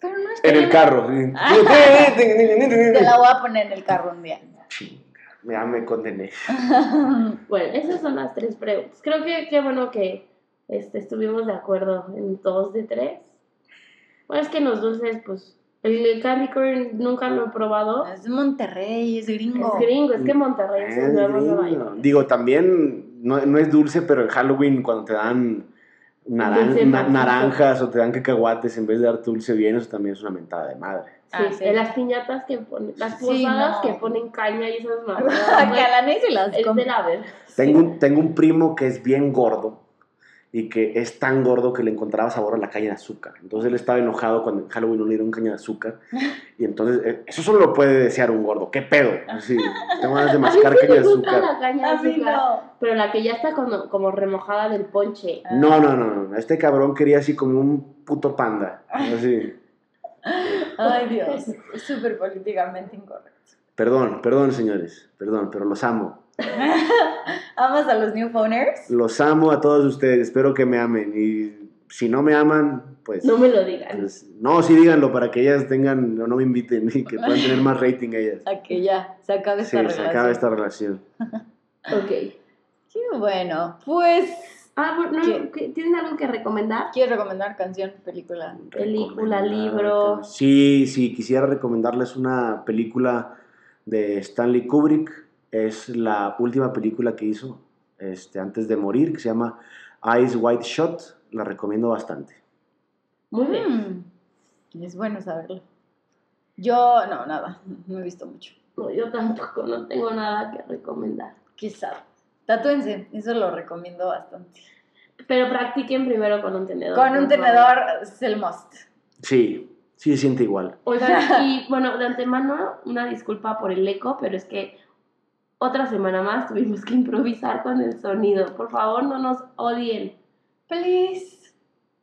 Pero no es En el carro. sí. te la voy a poner en el carro un día. Chinga, Ya me condené. Bueno, esas son las tres preguntas. Creo que qué bueno que este, estuvimos de acuerdo en dos de tres. Bueno, es que en los dulces, pues, el candy corn nunca lo he probado. Es de Monterrey, es gringo. Es gringo, es que Monterrey es Es Nueva. Digo, también no, no es dulce, pero en Halloween cuando te dan naran- na- naranjas o te dan cacahuates en vez de darte dulce bien, eso también es una mentada de madre. Sí, Ah, sí. en las piñatas que ponen, las Sí, posadas no. que ponen caña y esas que mamadas. a güey, la se las Es de la ver. Tengo, un, tengo un primo que es bien gordo y que es tan gordo que le encontraba sabor a la caña de azúcar. Entonces él estaba enojado cuando en Halloween no le dieron caña de azúcar. Y entonces, eh, eso solo lo puede desear un gordo. ¿Qué pedo? Sí, tengo ganas de A mí mascar sí caña de azúcar. la caña de A mí azúcar, no. pero la que ya está como, como remojada del ponche. No, no, no, no. Este cabrón quería así como un puto panda. Así. Ay, Dios. Es súper políticamente incorrecto. Perdón, perdón, señores. Perdón, pero los amo. ¿Amas a los New Phoners? Los amo a todos ustedes. Espero que me amen. Y si no me aman, pues. No me lo digan. pues, no, sí díganlo para que ellas tengan, o no me inviten y que puedan tener más rating ellas. A que ya se acabe Sí, esta se relación. acaba esta relación. Ok. Qué bueno. Pues, Ah. ¿qué- ¿tienen algo que recomendar? ¿quieres recomendar canción, película? Película, libro. Sí, sí, quisiera recomendarles una película de Stanley Kubrick. Es la última película que hizo este, antes de morir, que se llama Eyes Wide Shut. La recomiendo bastante. Muy bien. Mm, es bueno saberlo. Yo, no, nada. No he visto mucho. No, yo tampoco, no tengo nada que recomendar. Quizá. Tatúense, eso lo recomiendo bastante. Pero practiquen primero con un tenedor. Con un tenedor es el must. Sí, sí se siente igual. Oigan, y bueno, de antemano, una disculpa por el eco, pero es que otra semana más tuvimos que improvisar con el sonido. Por favor, no nos odien. Please.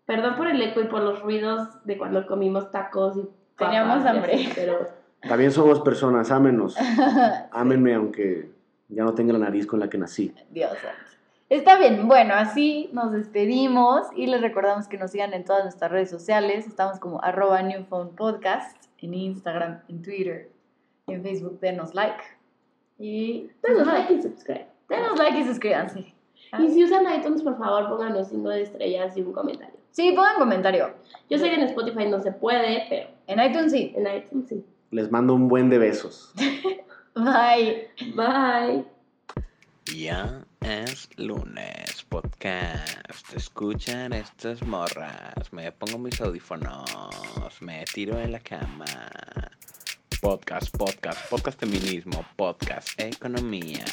Perdón por el eco y por los ruidos de cuando comimos tacos y papas Teníamos y hambre. así, pero También somos personas, ámenos. Ámenme aunque ya no tenga la nariz con la que nací. Dios santo. Está bien, bueno, así nos despedimos y les recordamos que nos sigan en todas nuestras redes sociales. Estamos como arroba Podcast en Instagram, en Twitter, en Facebook. Denos like. Y denos like y subscribe. denos like y suscríbanse. Y si usan iTunes, por favor, pónganos 5 de estrellas y un comentario. Sí, pongan comentario. Yo sé que en Spotify no se puede, pero En iTunes sí. en iTunes sí. Les mando un buen de besos. Bye. Bye. Ya es lunes, podcast. Escuchan estas morras. Me pongo mis audífonos. Me tiro en la cama. Podcast, podcast, podcast feminismo, podcast economía.